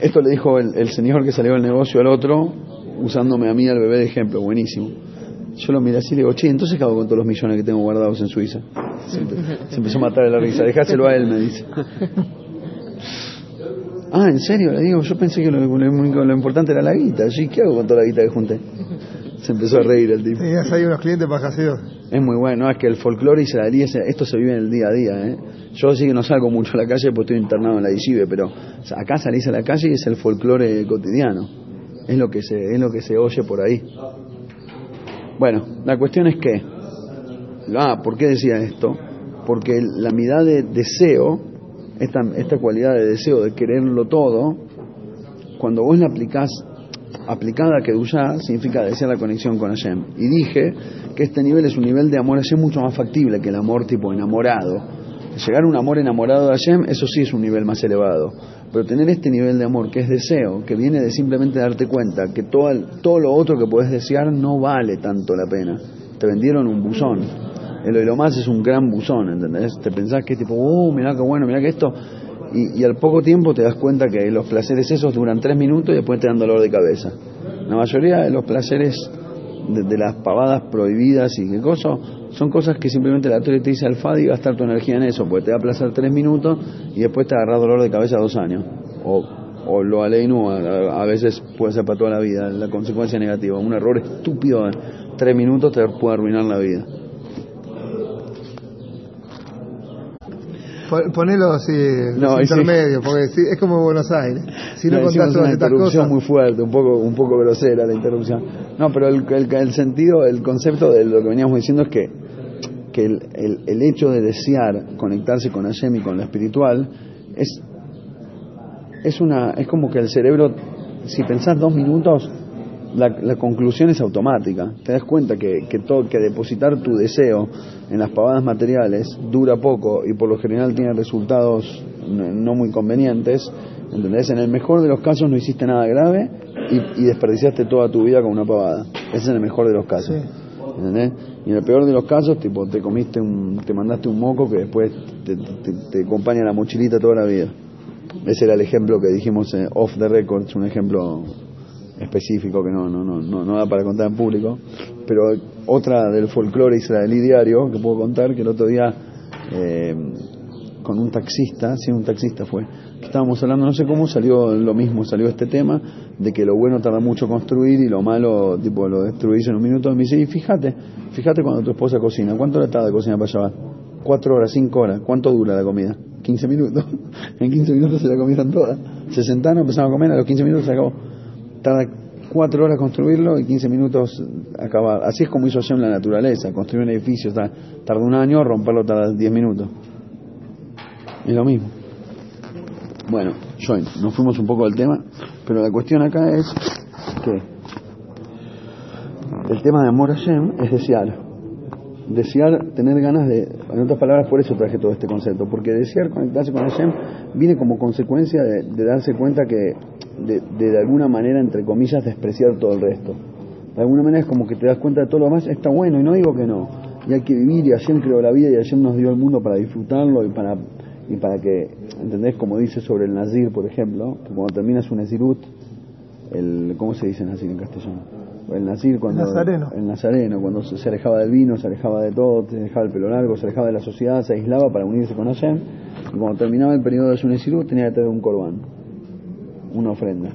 Esto le dijo el, señor que salió del negocio al otro, usándome a mí al bebé de ejemplo, buenísimo. Yo lo miré así y le digo, che, entonces ¿qué hago con todos los millones que tengo guardados en Suiza? Se, empe- se empezó a matar de la risa, dejáselo a él, me dice. Ah, ¿en serio? Le digo, yo pensé que lo, lo- importante era la guita. Sí, ¿qué hago con toda la guita que junté? Se empezó a reír el tipo. Tenías ahí unos clientes pajaseros. Es muy bueno, no, es que el folclore israelí, ese- esto se vive en el día a día. ¿eh? Yo sí que no salgo mucho a la calle porque estoy internado en la Yeshive, pero o sea, acá salís a la calle y es el folclore cotidiano. Es lo que se, es lo que se oye por ahí. Bueno, la cuestión es que, ah, ¿por qué decía esto? Porque la mirada de deseo, esta, esta cualidad de deseo, de quererlo todo, cuando vos la aplicás aplicada a Kedushá significa desear la conexión con Hashem. Y dije que este nivel es un nivel de amor a Hashem mucho más factible que el amor tipo enamorado. Llegar a un amor enamorado de Hashem, eso sí es un nivel más elevado. Pero tener este nivel de amor que es deseo, que viene de simplemente darte cuenta que todo, el- todo lo otro que puedes desear no vale tanto la pena. Te vendieron un buzón. El oilo más es un gran buzón, ¿entendés? Te pensás que tipo, oh, mirá qué bueno, mirá que esto. Y, y al poco tiempo te das cuenta que los placeres esos duran tres minutos y después te dan dolor de cabeza. La mayoría de los placeres de, de las pavadas prohibidas y qué cosa, son cosas que simplemente la Torah te dice al Fadi gastar tu energía en eso, porque te va a placer tres minutos y después te agarrar dolor de cabeza dos años. O, o lo aleinu, a, veces puede ser para toda la vida, la consecuencia negativa. Un error estúpido tres minutos te puede arruinar la vida. Ponelo así, No, y sí. porque es como Buenos Aires. Si no contás todas una estas interrupción cosas, muy fuerte, un poco, un poco grosera la interrupción. No, pero el, el, el sentido, el concepto de lo que veníamos diciendo es que, que el, el, el hecho de desear conectarse con Hashem y con lo espiritual es, es, una, es como que el cerebro, si pensás dos minutos, la, la conclusión es automática. Te das cuenta que, que, todo, que depositar tu deseo en las pavadas materiales dura poco y por lo general tiene resultados no, no muy convenientes. ¿Entendés? En el mejor de los casos no hiciste nada grave y, y desperdiciaste toda tu vida con una pavada. Ese es el mejor de los casos. Sí. ¿Entendés? Y en el peor de los casos, tipo, te comiste un, te mandaste un moco que después te, te, te acompaña en la mochilita toda la vida. Ese era el ejemplo que dijimos eh, off the record, es un ejemplo específico que no, no, no, no, da para contar en público, pero otra del folclore israelí diario que puedo contar, que el otro día eh, con un taxista, sí, un taxista fue, que estábamos hablando, no sé cómo salió lo mismo, salió este tema de que lo bueno tarda mucho construir y lo malo tipo lo destruís en un minuto. Y me dice, y fíjate, fíjate cuando tu esposa cocina, ¿cuánto le tarda cocinar para llevar? Cuatro horas, cinco horas, ¿cuánto dura la comida? 15 minutos. en 15 minutos se la comieron toda. Se sentaron, empezaron a comer, a los 15 minutos se acabó. Tarda cuatro horas construirlo y 15 minutos acabar. Así es como hizo Hashem la naturaleza. Construir un edificio tarda un año, romperlo tarda 10 minutos. Es lo mismo. Bueno, Join, nos fuimos un poco del tema, pero la cuestión acá es que el tema de amor a Hashem es desear. Desear, tener ganas de, en otras palabras, por eso traje todo este concepto, porque desear conectarse con Hashem viene como consecuencia de, darse cuenta que de, de, alguna manera, entre comillas, despreciar todo el resto. De alguna manera es como que te das cuenta de todo lo demás, está bueno, y no digo que no, y hay que vivir, y Hashem creó la vida, y Hashem nos dio el mundo para disfrutarlo y para, y para que, ¿entendés? Como dice sobre el Nazir, por ejemplo, que cuando terminas un Nazirut, el, ¿cómo se dice Nazir en castellano? El Nazir cuando... El nazareno. El nazareno, cuando se alejaba del vino, se alejaba de todo, se alejaba del pelo largo, se alejaba de la sociedad, se aislaba para unirse con Hashem, y cuando terminaba el periodo de su Nazirut tenía que traer un corbán, una ofrenda.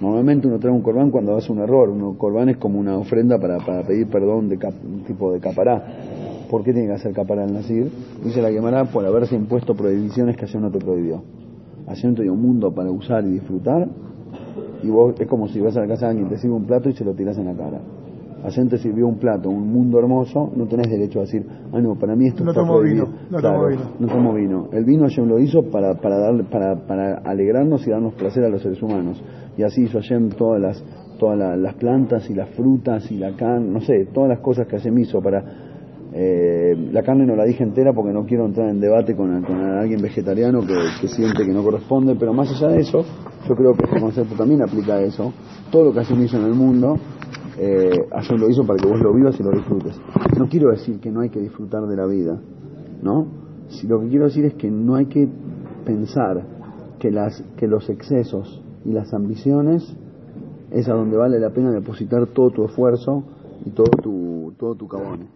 Normalmente uno trae un corbán cuando hace un error, un corbán es como una ofrenda para, para pedir perdón de un tipo de capará ¿Por qué tiene que hacer capara al Nasir? Dice la quemará por haberse impuesto prohibiciones que Hashem no te prohibió. Hashem te dio un mundo para usar y disfrutar, y vos es como si vas a la casa de alguien, te sirve un plato y se lo tiras en la cara. Hashem te sirvió un plato, un mundo hermoso, no tenés derecho a decir, ah, no, para mí esto no está tomo vino, no tomo vino. No tomo vino. El vino Hashem lo hizo para, para, darle, para, para alegrarnos y darnos placer a los seres humanos. Y así hizo Hashem todas las todas las plantas y las frutas y la carne, no sé, todas las cosas que Hashem hizo para eh, la carne no la dije entera porque no quiero entrar en debate con, alguien vegetariano que, siente que no corresponde, pero más allá de eso, yo creo que este concepto también aplica a eso. Todo lo que Hashem hizo en el mundo, eh, lo hizo para que vos lo vivas y lo disfrutes. No quiero decir que no hay que disfrutar de la vida, ¿no? Si lo que quiero decir es que no hay que pensar que, las, que los excesos y las ambiciones es a donde vale la pena depositar todo tu esfuerzo y todo tu, todo tu cabón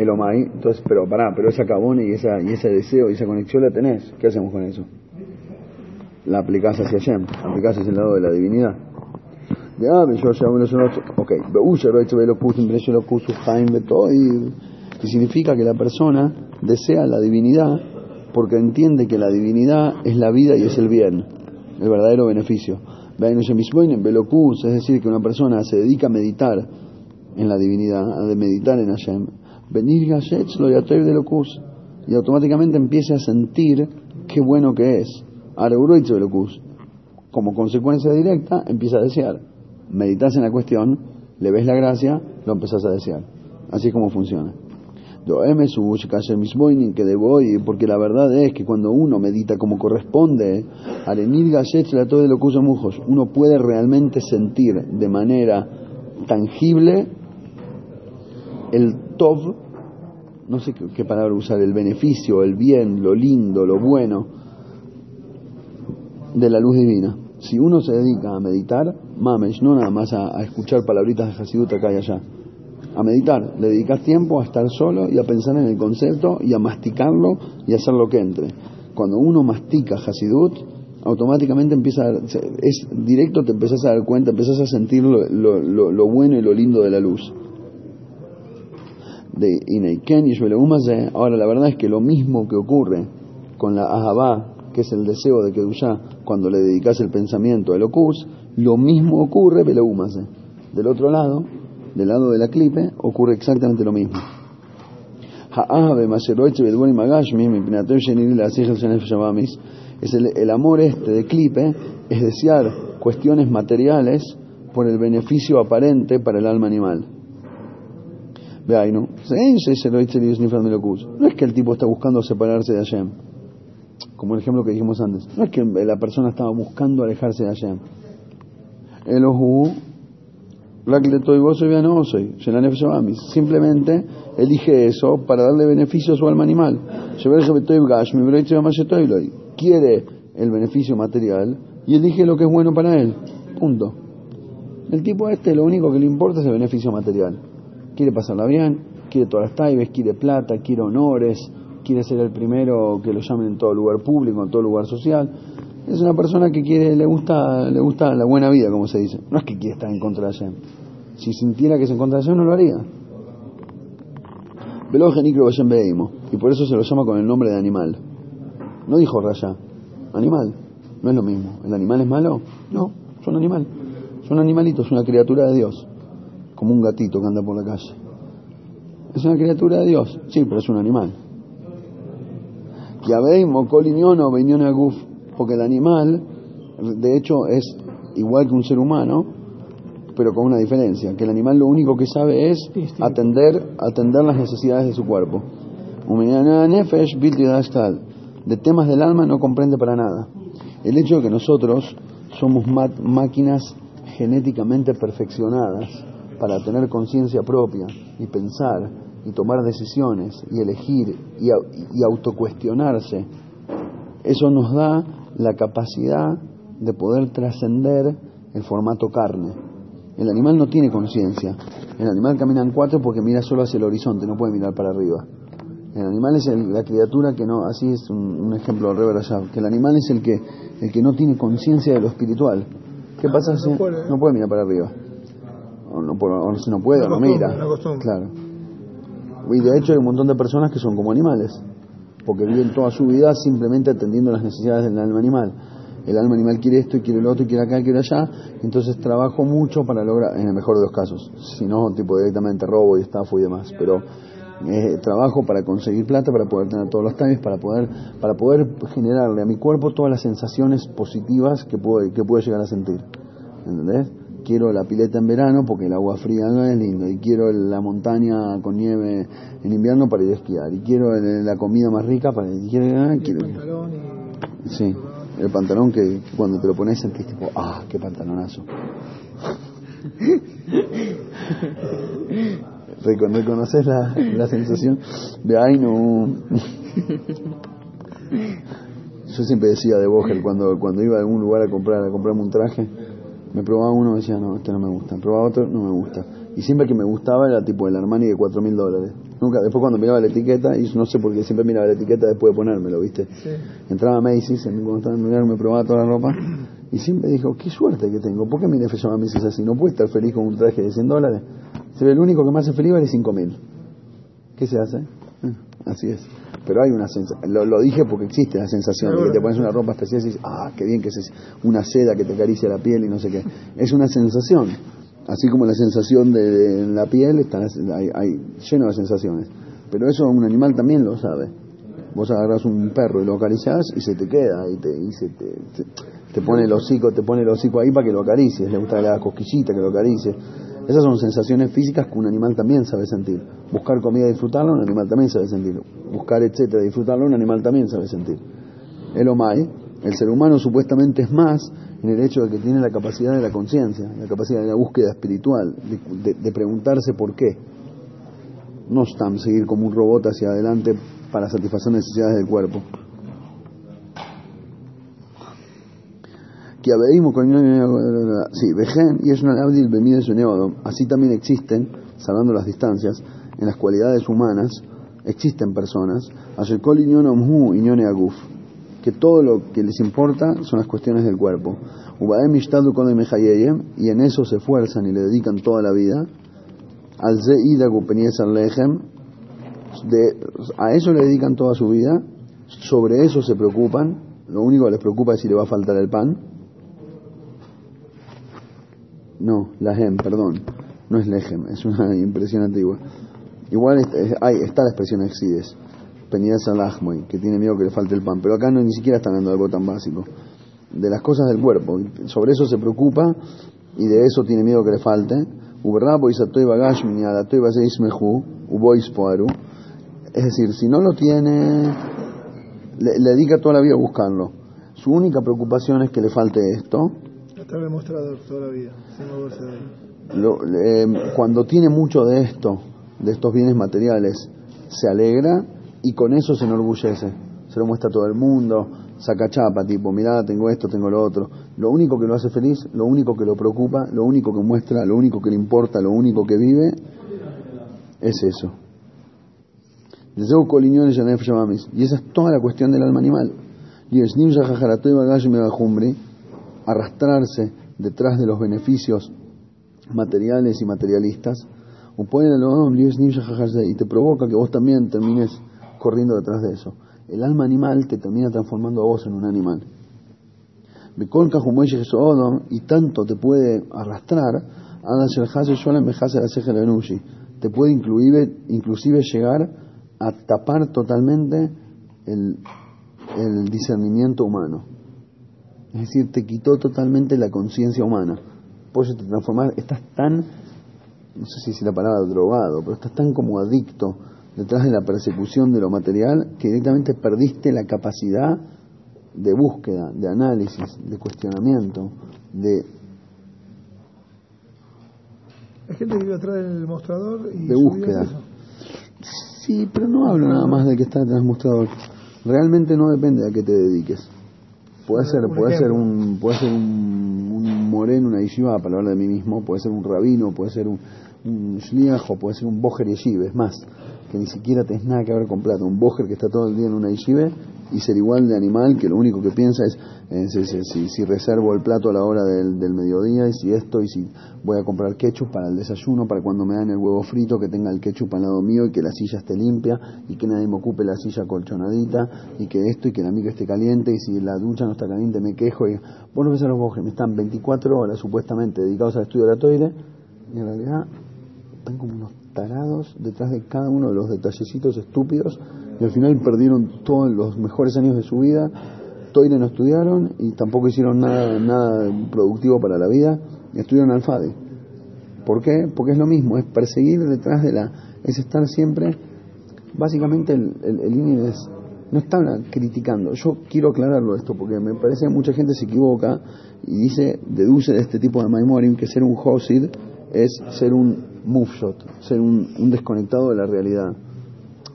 el Omai, entonces, pero pará, pero esa cabone y, esa, y ese deseo y esa conexión la tenés, ¿qué hacemos con eso? La aplicás hacia Hashem, aplicás hacia el lado de la divinidad. Bueno, ok, y significa que la persona desea la divinidad porque entiende que la divinidad es la vida y es el bien, el verdadero beneficio. Es decir, que una persona se dedica a meditar en la divinidad, a meditar en Hashem, venir de y automáticamente empieza a sentir qué bueno que es. de. Como consecuencia directa, empieza a desear. Meditas en la cuestión, le ves la gracia, lo empezás a desear. Así es como funciona. porque la verdad es que cuando uno medita como corresponde, uno puede realmente sentir de manera tangible el Tov, no sé qué, palabra usar, el beneficio, el bien, lo lindo, lo bueno de la luz divina. Si uno se dedica a meditar, mames, no nada más a, escuchar palabritas de Hasidut acá y allá, a meditar, le dedicas tiempo a estar solo y a pensar en el concepto y a masticarlo y a hacer lo que entre. Cuando uno mastica Hasidut, automáticamente empieza a, es directo, te empezás a dar cuenta, empezás a sentir lo bueno y lo lindo de la luz de Ineiken y Ahora, la verdad es que lo mismo que ocurre con la Ahabá, que es el deseo de Kedushá, cuando le dedicas el pensamiento al Ocus, lo mismo ocurre Beleumase. Del otro lado, del lado de la clipe, ocurre exactamente lo mismo. Es el, el amor este de clipe, es desear cuestiones materiales por el beneficio aparente para el alma animal. No es que el tipo está buscando separarse de Hashem, como el ejemplo que dijimos antes. No es que la persona estaba buscando alejarse de Hashem. Elohu, simplemente elige eso para darle beneficio a su alma animal. Quiere el beneficio material y elige lo que es bueno para él. Punto. El tipo este lo único que le importa es el beneficio material quiere pasarla bien, quiere todas las taibes, quiere plata, quiere honores, quiere ser el primero que lo llamen en todo lugar público, en todo lugar social. Es una persona que quiere, le gusta, le gusta la buena vida, como se dice. No es que quiere estar en contra de Hashem. Si sintiera que es en contra de Hashem, no lo haría. Y por eso se lo llama con el nombre de animal. No dijo raya, animal. No es lo mismo. ¿El animal es malo? No, un animal. Es un animalito, es una criatura de Dios. Como un gatito que anda por la calle. Es una criatura de Dios, sí, pero es un animal. Porque el animal, de hecho, es igual que un ser humano, pero con una diferencia, que el animal lo único que sabe es atender, atender las necesidades de su cuerpo. De temas del alma no comprende para nada. El hecho de que nosotros somos máquinas genéticamente perfeccionadas para tener conciencia propia y pensar y tomar decisiones y elegir y, y autocuestionarse, eso nos da la capacidad de poder trascender el formato carne. El animal no tiene conciencia. El animal camina en cuatro porque mira solo hacia el horizonte, no puede mirar para arriba. El animal es la criatura que no, así es un, ejemplo de allá, que el animal es el que, el que no tiene conciencia de lo espiritual. ¿Qué pasa si no puede mirar para arriba? O, no, o si no puede, no mira. Claro. Y de hecho hay un montón de personas que son como animales, porque viven toda su vida simplemente atendiendo las necesidades del alma animal. El alma animal quiere esto y quiere lo otro y quiere acá y quiere allá, entonces trabajo mucho para lograr, en el mejor de los casos, si no, tipo directamente robo y estafa y demás, pero eh, trabajo para conseguir plata, para poder tener todos los times, para poder, para poder generarle a mi cuerpo todas las sensaciones positivas que puedo, que puedo llegar a sentir. ¿Entendés? Quiero la pileta en verano porque el agua fría no es lindo y quiero la montaña con nieve en invierno para ir a esquiar y quiero la comida más rica para ir quiero, quiero, sí el pantalón que cuando te lo pones sentís tipo ah qué pantalonazo. ¿reconoces la, la sensación de ay no yo siempre decía de Vogel cuando cuando iba a algún lugar a comprar a comprarme un traje me probaba uno y decía, no, este no me gusta. Me probaba otro, no me gusta. Y siempre que me gustaba era tipo el Armani de cuatro mil dólares. Nunca, después cuando miraba la etiqueta, y no sé por qué siempre miraba la etiqueta después de ponérmelo, ¿viste? Entraba a Macy's, cuando estaba en lugar me probaba toda la ropa, y siempre dijo, qué suerte que tengo, ¿por qué mi jefe llama a Macy's así? No puede estar feliz con un traje de 100 dólares. Se ve el único que me hace feliz vale cinco mil. ¿Qué se hace? Eh, así es pero hay una sensación, lo, dije porque existe la sensación de que te pones una ropa especial y dices, ah, qué bien que es una seda que te acaricia la piel y no sé qué. Es una sensación, así como la sensación de, la piel, está, hay, lleno de sensaciones. Pero eso un animal también lo sabe. Vos agarras un perro y lo acariciás y se te queda y te, y se te, te, pone el hocico, te pone el hocico ahí para que lo acaricies, le gusta que le hagas cosquillita, que lo acaricies. Esas son sensaciones físicas que un animal también sabe sentir. Buscar comida y disfrutarla, un animal también sabe sentir. Buscar, etcétera, disfrutarlo, un animal también sabe sentir. El Omai, el ser humano supuestamente es más en el hecho de que tiene la capacidad de la conciencia, la capacidad de la búsqueda espiritual, de, preguntarse por qué. No están seguir como un robot hacia adelante para satisfacer necesidades del cuerpo. Que sí, y es una así también existen, salvando las distancias, en las cualidades humanas, existen personas, que todo lo que les importa son las cuestiones del cuerpo. Y en eso se esfuerzan y le dedican toda la vida. De, a eso le dedican toda su vida, sobre eso se preocupan, lo único que les preocupa es si le va a faltar el pan no, la gem, perdón. No es lejem, es una impresión antigua. Igual hay, está la expresión exides, penidas al que tiene miedo que le falte el pan. Pero acá no ni siquiera están hablando de algo tan básico. De las cosas del cuerpo. Sobre eso se preocupa y de eso tiene miedo que le falte. Es decir, si no lo tiene, le, le dedica toda la vida a buscarlo. Su única preocupación es que le falte esto la vida, cuando tiene mucho de esto, de estos bienes materiales, se alegra y con eso se enorgullece. Se lo muestra a todo el mundo, saca chapa, tipo, mirá, tengo esto, tengo lo otro. Lo único que lo hace feliz, lo único que lo preocupa, lo único que muestra, lo único que le importa, lo único que vive, es eso. Y esa es toda la cuestión del alma animal. Y arrastrarse detrás de los beneficios materiales y materialistas, y te provoca que vos también termines corriendo detrás de eso. El alma animal te termina transformando a vos en un animal. y tanto te puede arrastrar, te puede inclusive, inclusive llegar a tapar totalmente el, el discernimiento humano. Es decir, te quitó totalmente la conciencia humana. Por eso te transformas, estás tan, no sé si es la palabra drogado, pero estás tan como adicto detrás de la persecución de lo material que directamente perdiste la capacidad de búsqueda, de análisis, de cuestionamiento, de... Hay gente que vive atrás del mostrador y... De búsqueda. Sí, pero no hablo nada más de que está detrás del mostrador. Realmente no depende a qué te dediques. Puede ser, puede ser un, puede ser un, un moreno, una yeshiva, para hablar de mí mismo, puede ser un rabino, puede ser un, un shliach, puede ser un bojer yeshiva, es más, que ni siquiera tenés nada que ver con plata, un bojer que está todo el día en una yeshiva y ser igual de animal que lo único que piensa es eh, si, si, reservo el plato a la hora del, del, mediodía y si esto y si voy a comprar ketchup para el desayuno, para cuando me dan el huevo frito que tenga el ketchup al lado mío y que la silla esté limpia y que nadie me ocupe la silla colchonadita y que esto y que la micro esté caliente y si la ducha no está caliente me quejo y vos no ves a los bojes, me están 24 horas supuestamente dedicados al estudio de la toire y en realidad están como unos tarados detrás de cada uno de los detallecitos estúpidos y al final perdieron todos los mejores años de su vida. Toire no estudiaron y tampoco hicieron nada, nada productivo para la vida. Y estudiaron alfade. ¿Por qué? Porque es lo mismo, es perseguir detrás de la. es estar siempre. Básicamente el, el, es. no está criticando. Yo quiero aclararlo esto porque me parece que mucha gente se equivoca y dice, deduce de este tipo de Maimorim que ser un Hosid es ser un mufshot, ser un, un desconectado de la realidad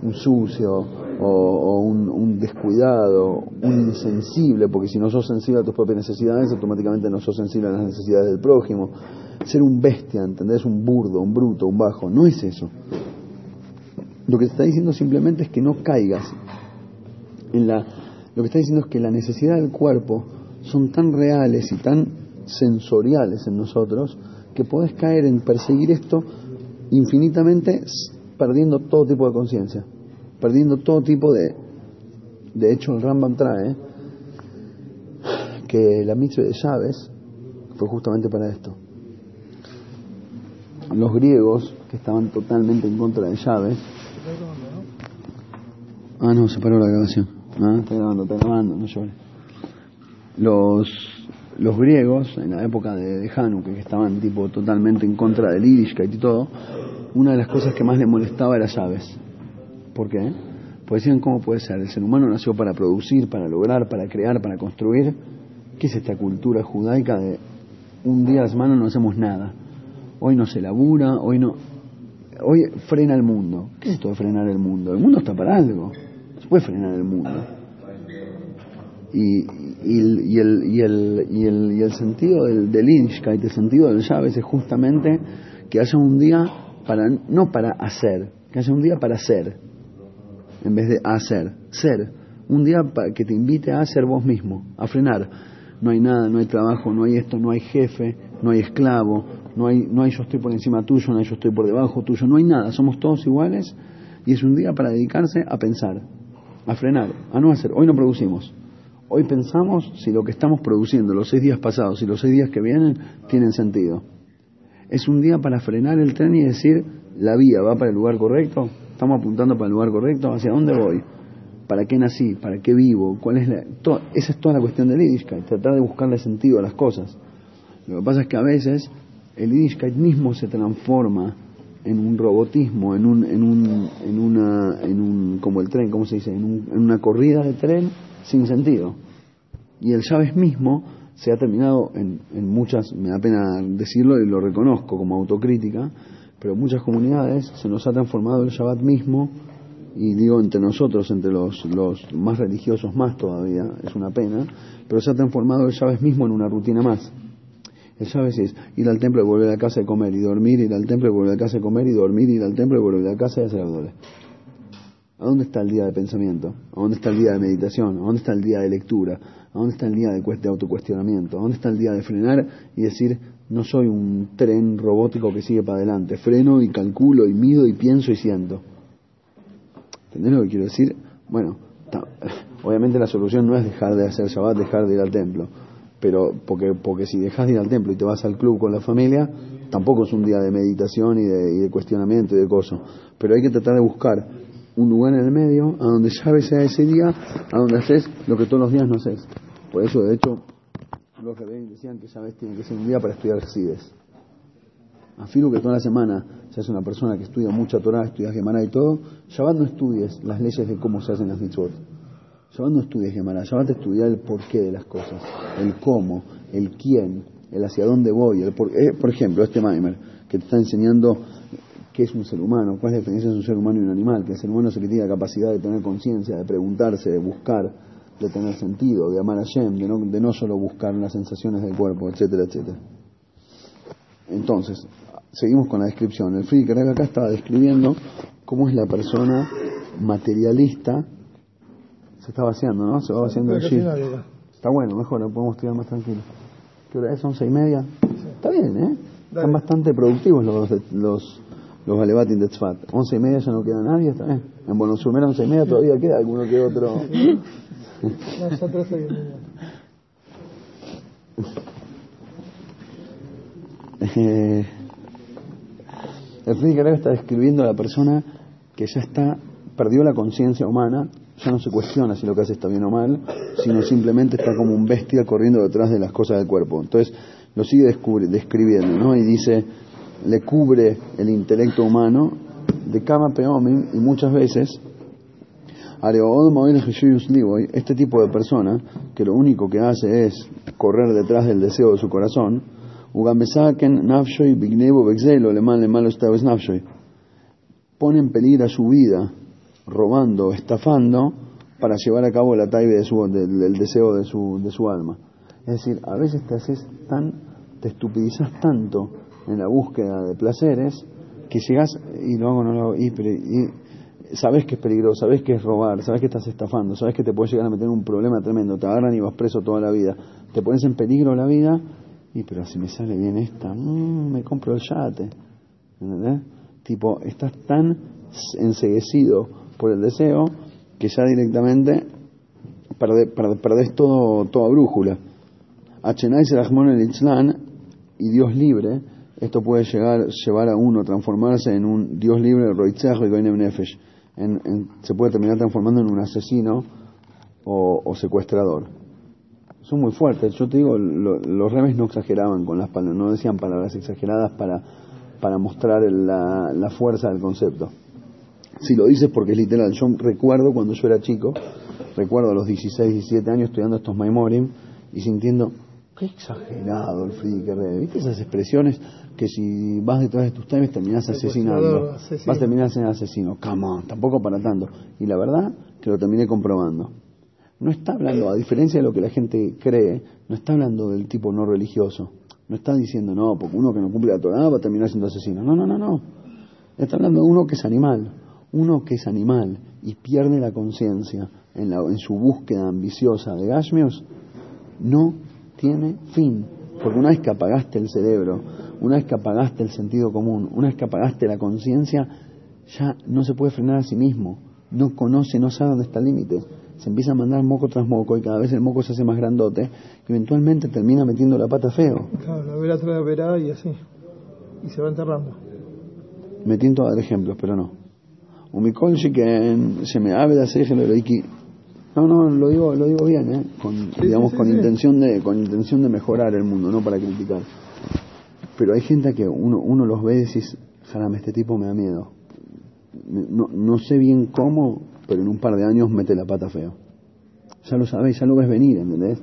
un sucio o, un, descuidado, un insensible, porque si no sos sensible a tus propias necesidades, automáticamente no sos sensible a las necesidades del prójimo. Ser un bestia, ¿entendés? Un burdo, un bruto, un bajo, no es eso. Lo que te está diciendo simplemente es que no caigas en la... Lo que está diciendo es que la necesidad del cuerpo son tan reales y tan sensoriales en nosotros que podés caer en perseguir esto infinitamente perdiendo todo tipo de conciencia, perdiendo todo tipo de... De hecho, el Rambam trae que la mitzvah de llaves fue justamente para esto. Los griegos, que estaban totalmente en contra de llaves... Ah, no, se paró la grabación. Ah, está grabando, está grabando, no llores. Los, los griegos, en la época de, Hanukkah, que estaban tipo totalmente en contra del Yiddishkeit y todo, una de las cosas que más le molestaba era llaves. ¿Por qué? Pues decían, ¿cómo puede ser? El ser humano nació para producir, para lograr, para crear, para construir. ¿Qué es esta cultura judaica de un día a la semana no hacemos nada? Hoy no se labura, hoy no... Hoy frena el mundo. ¿Qué es esto de frenar el mundo? El mundo está para algo. Se puede frenar el mundo. Y, y, el, y, el, y, el, y, el, sentido del, del Inchkite, el sentido del llaves es justamente que haya un día para, no para hacer, que haya un día para ser, en vez de hacer, ser. Un día para que te invite a ser vos mismo, a frenar. No hay nada, no hay trabajo, no hay esto, no hay jefe, no hay esclavo, no hay, no hay yo estoy por encima tuyo, no hay yo estoy por debajo tuyo, no hay nada, somos todos iguales y es un día para dedicarse a pensar, a frenar, a no hacer. Hoy no producimos. Hoy pensamos si lo que estamos produciendo los seis días pasados y los seis días que vienen tienen sentido es un día para frenar el tren y decir, la vía va para el lugar correcto, estamos apuntando para el lugar correcto, ¿hacia dónde voy? ¿Para qué nací? ¿Para qué vivo? ¿Cuál es la... esa es toda la cuestión del Yiddishkeit, tratar de buscarle sentido a las cosas. Lo que pasa es que a veces el Yiddishkeit mismo se transforma en un robotismo, en un, en un, en una, en un, como el tren, ¿cómo se dice? En, en una corrida de tren sin sentido. Y el Chávez mismo se ha terminado en, en muchas, me da pena decirlo y lo reconozco como autocrítica, pero en muchas comunidades se nos ha transformado el Shabbat mismo, y digo entre nosotros, entre los, los más religiosos más todavía, es una pena, pero se ha transformado el Shabbat mismo en una rutina más. El Shabbat es ir al templo y volver a casa y comer y dormir, ir al templo y volver a casa y comer y dormir, ir al templo y volver a casa y hacer abdoles. ¿A dónde está el día de pensamiento? ¿A dónde está el día de meditación? ¿A dónde está el día de lectura? ¿A dónde está el día de, de autocuestionamiento? ¿A dónde está el día de frenar y decir, no soy un tren robótico que sigue para adelante? Freno y calculo y mido y pienso y siento. ¿Entendés lo que quiero decir? Bueno, obviamente la solución no es dejar de hacer Shabbat, dejar de ir al templo. pero porque, porque si dejas de ir al templo y te vas al club con la familia, tampoco es un día de meditación y de, y de cuestionamiento y de cosas. Pero hay que tratar de buscar un lugar en el medio a donde ya sea ese día, a donde haces lo que todos los días no haces. Por eso, de hecho, los que decían que vez tiene que ser un día para estudiar Sides. Afirmo que toda la semana seas una persona que estudia mucha Torah, estudias Gemara y todo, Shabbat no estudies las leyes de cómo se hacen las mitzvot. Shabbat no estudies Gemara, Shabbat estudiar el porqué de las cosas, el cómo, el quién, el hacia dónde voy, el por, eh, por ejemplo, este Maimer, que te está enseñando qué es un ser humano, cuál es la diferencia entre un ser humano y un animal, que el ser humano es el que tiene la capacidad de tener conciencia, de preguntarse, de buscar, de tener sentido, de amar a Shem, de no, de no solo buscar las sensaciones del cuerpo, etcétera, etcétera. Entonces, seguimos con la descripción. El Friedrich acá estaba describiendo cómo es la persona materialista. Se está vaciando, ¿no? Se va vaciando el. Está bueno, mejor, lo podemos estudiar más tranquilo. ¿Qué hora es? ¿Once y media? Está bien, ¿eh? Están bastante productivos los, los, los Alevatin de Tzfat. Once y media ya no queda nadie, está bien. En Buenos Aires once y media todavía queda alguno que otro. Nosotros eh, el Friedrich está describiendo a la persona que ya está, perdió la conciencia humana, ya no se cuestiona si lo que hace está bien o mal, sino simplemente está como un bestia corriendo detrás de las cosas del cuerpo. Entonces lo sigue describiendo, ¿no? Y dice, le cubre el intelecto humano de cama peomin y muchas veces este tipo de persona que lo único que hace es correr detrás del deseo de su corazón, pone en peligro su vida robando, estafando para llevar a cabo la taibe del, deseo de su, de su alma. Es decir, a veces te haces tan, te estupidizas tanto en la búsqueda de placeres que llegas y luego no lo hago, y, sabes que es peligroso, sabes que es robar, sabes que estás estafando, sabes que te puedes llegar a meter un problema tremendo, te agarran y vas preso toda la vida, te pones en peligro la vida, y pero si me sale bien esta, mmm, me compro el yate, ¿entendés? Tipo, estás tan enseguecido por el deseo que ya directamente perdés, todo, toda brújula. Achenai el Itzlan y Dios libre, esto puede llegar, llevar a uno, transformarse en un Dios libre, Roitzach y Nefesh se puede terminar transformando en un asesino o, secuestrador. Son muy fuertes. Yo te digo, los remes no exageraban con las palabras, no decían palabras exageradas para, para mostrar la, la fuerza del concepto. Si lo dices porque es literal, yo recuerdo cuando yo era chico, recuerdo a los 16, 17 años estudiando estos Maimorim y sintiendo, qué exagerado el Friedrich ¿Viste esas expresiones que si vas detrás de tus times terminás asesinando? Vas a terminar siendo asesino. Come on, tampoco para tanto. Y la verdad que lo terminé comprobando. No está hablando, a diferencia de lo que la gente cree, no está hablando del tipo no religioso. No está diciendo, no, porque uno que no cumple la Torah va a terminar siendo asesino. No, no, no, no. Está hablando de uno que es animal. Uno que es animal y pierde la conciencia en, en su búsqueda ambiciosa de Gashmios, no tiene fin. Porque una vez que apagaste el cerebro, una vez que apagaste el sentido común, una vez que apagaste la conciencia, ya no se puede frenar a sí mismo. No conoce, no sabe dónde está el límite. Se empieza a mandar moco tras moco y cada vez el moco se hace más grandote y eventualmente termina metiendo la pata feo. Claro, la vera trae verá y así. Y se va enterrando. Me tiento a dar ejemplos, pero no. Umikol se me abre de no, no, lo digo, lo digo bien, ¿eh? Con, digamos, con intención de, con intención de mejorar el mundo, no para criticar. Pero hay gente que uno, uno los ve y decís, jarame, este tipo me da miedo. No, no sé bien cómo, pero en un par de años mete la pata feo. Ya lo sabés, ya lo ves venir, ¿entendés?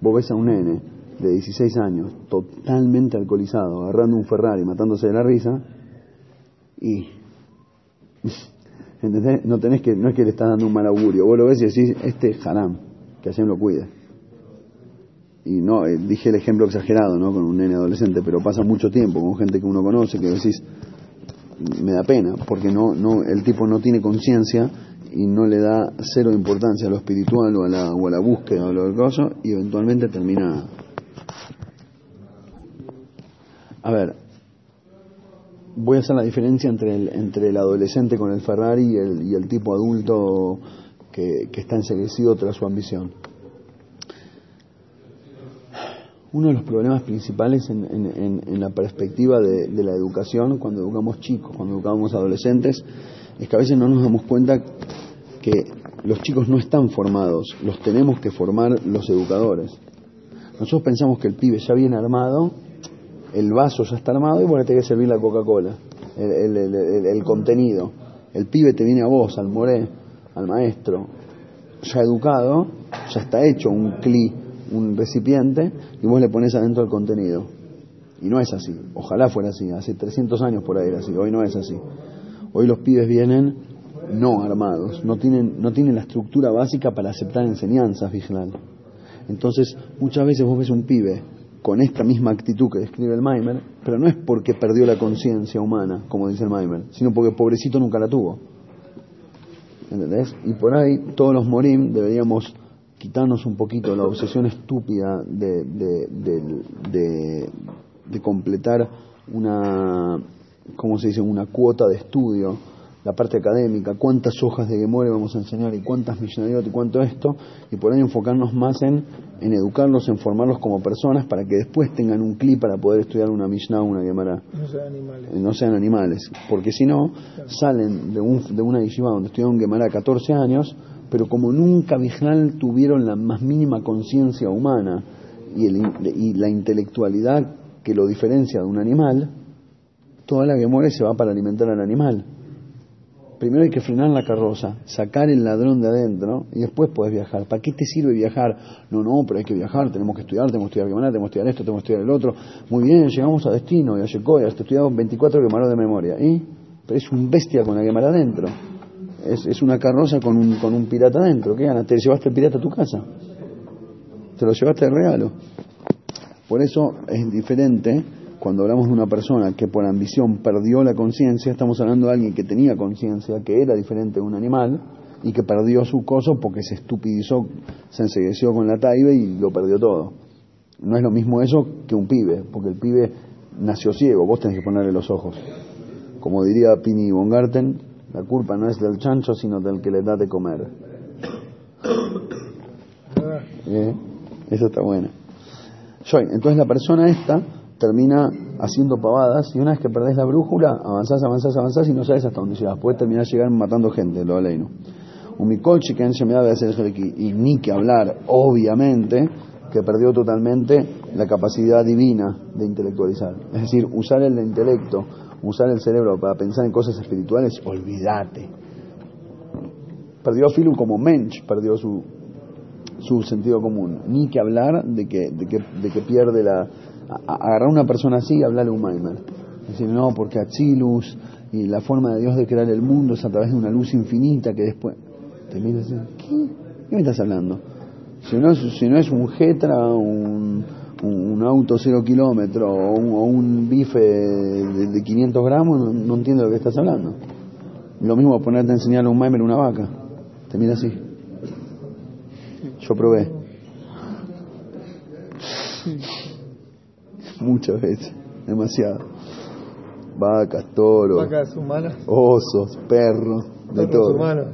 Vos ves a un nene de 16 años, totalmente alcoholizado, agarrando un Ferrari, matándose de la risa, y ¿Entendés? No, tenés que, no es que le estás dando un mal augurio. Vos lo ves y decís, este es haram, que Hashem lo cuide. Y no, eh, dije el ejemplo exagerado, ¿no? Con un nene adolescente, pero pasa mucho tiempo con gente que uno conoce, que decís, me da pena, porque no, no, el tipo no tiene conciencia y no le da cero importancia a lo espiritual o a la, o a la búsqueda o a lo caso, y eventualmente termina. A ver, voy a hacer la diferencia entre el, entre el adolescente con el Ferrari y el, y el tipo adulto que, que está enseguecido tras su ambición. Uno de los problemas principales en, en, en la perspectiva de, la educación, cuando educamos chicos, cuando educamos adolescentes, es que a veces no nos damos cuenta que los chicos no están formados, los tenemos que formar los educadores. Nosotros pensamos que el pibe ya viene armado, el vaso ya está armado y bueno, te que servir la Coca-Cola, el, el, contenido. El pibe te viene a vos, al moré, al maestro, ya educado, ya está hecho un cli, un recipiente, y vos le pones adentro el contenido. Y no es así. Ojalá fuera así. Hace 300 años por ahí era así. Hoy no es así. Hoy los pibes vienen no armados, no tienen, no tienen la estructura básica para aceptar enseñanzas, Vigilal. Entonces, muchas veces vos ves un pibe con esta misma actitud que describe el Maimer, pero no es porque perdió la conciencia humana, como dice el Maimer, sino porque pobrecito nunca la tuvo. ¿Entendés? Y por ahí todos los morim deberíamos quitarnos un poquito la obsesión estúpida de, de, de, de, de completar una, ¿cómo se dice?, una cuota de estudio, la parte académica, cuántas hojas de Gemore vamos a enseñar y cuántas millonarios y cuánto esto, y por ahí enfocarnos más en, en educarlos, en formarlos como personas para que después tengan un clip para poder estudiar una Mishnah o una Gemara. No sean animales. No sean animales, porque si no, salen de, un, de una yeshiva donde estudiaron Gemara 14 años, pero como nunca Bijnal tuvieron la más mínima conciencia humana y, el, y la intelectualidad que lo diferencia de un animal, toda la Gemore se va para alimentar al animal. Primero hay que frenar la carroza, sacar el ladrón de adentro y después puedes viajar. ¿Para qué te sirve viajar? No, no, pero hay que viajar, tenemos que estudiar, tenemos que estudiar Gemara, tenemos que estudiar esto, tenemos que estudiar el otro. Muy bien, llegamos a destino y a Shekoya, hasta estudiamos 24 Gemara de memoria. ¿Y? Pero es un bestia con la Gemara adentro. Es, es, una carroza con un, con un pirata adentro. ¿Qué gana? ¿Te llevaste el pirata a tu casa? ¿Te lo llevaste de regalo? Por eso es diferente cuando hablamos de una persona que por ambición perdió la conciencia, estamos hablando de alguien que tenía conciencia, que era diferente de un animal y que perdió su coso porque se estupidizó, se ensegueció con la taiba y lo perdió todo. No es lo mismo eso que un pibe, porque el pibe nació ciego, vos tenés que ponerle los ojos. Como diría Pini Bongarten, la culpa no es del chancho, sino del que le da de comer. ¿Eh? Eso está bueno. Entonces la persona esta termina haciendo pavadas y una vez que perdés la brújula, avanzás, avanzás, avanzás y no sabes hasta dónde llegas. Puedes terminar llegar matando gente, lo ley, ¿no? Un micolchi que me da de hacer aquí. Y ni que hablar, obviamente, que perdió totalmente la capacidad divina de intelectualizar. Es decir, usar el intelecto, usar el cerebro para pensar en cosas espirituales, olvídate. Perdió a Filu como mensch, perdió su, su sentido común. Ni que hablar de que, de que, de que pierde la, agarrar a una persona así y hablarle un Maimer. Decir, no, porque Achilus y la forma de Dios de crear el mundo es a través de una luz infinita que después. Te miras ¿qué? ¿Qué me estás hablando? Si no si no es un Getra, un, un auto cero kilómetro o un, o un bife de, de 500 gramos, no, no, entiendo de lo que estás hablando. Lo mismo ponerte a enseñarle a un Maimer una vaca. Te mira así. Yo probé. muchas veces, demasiado. Vacas, toros, Vacas humanas. osos, perros, de todo. humanos.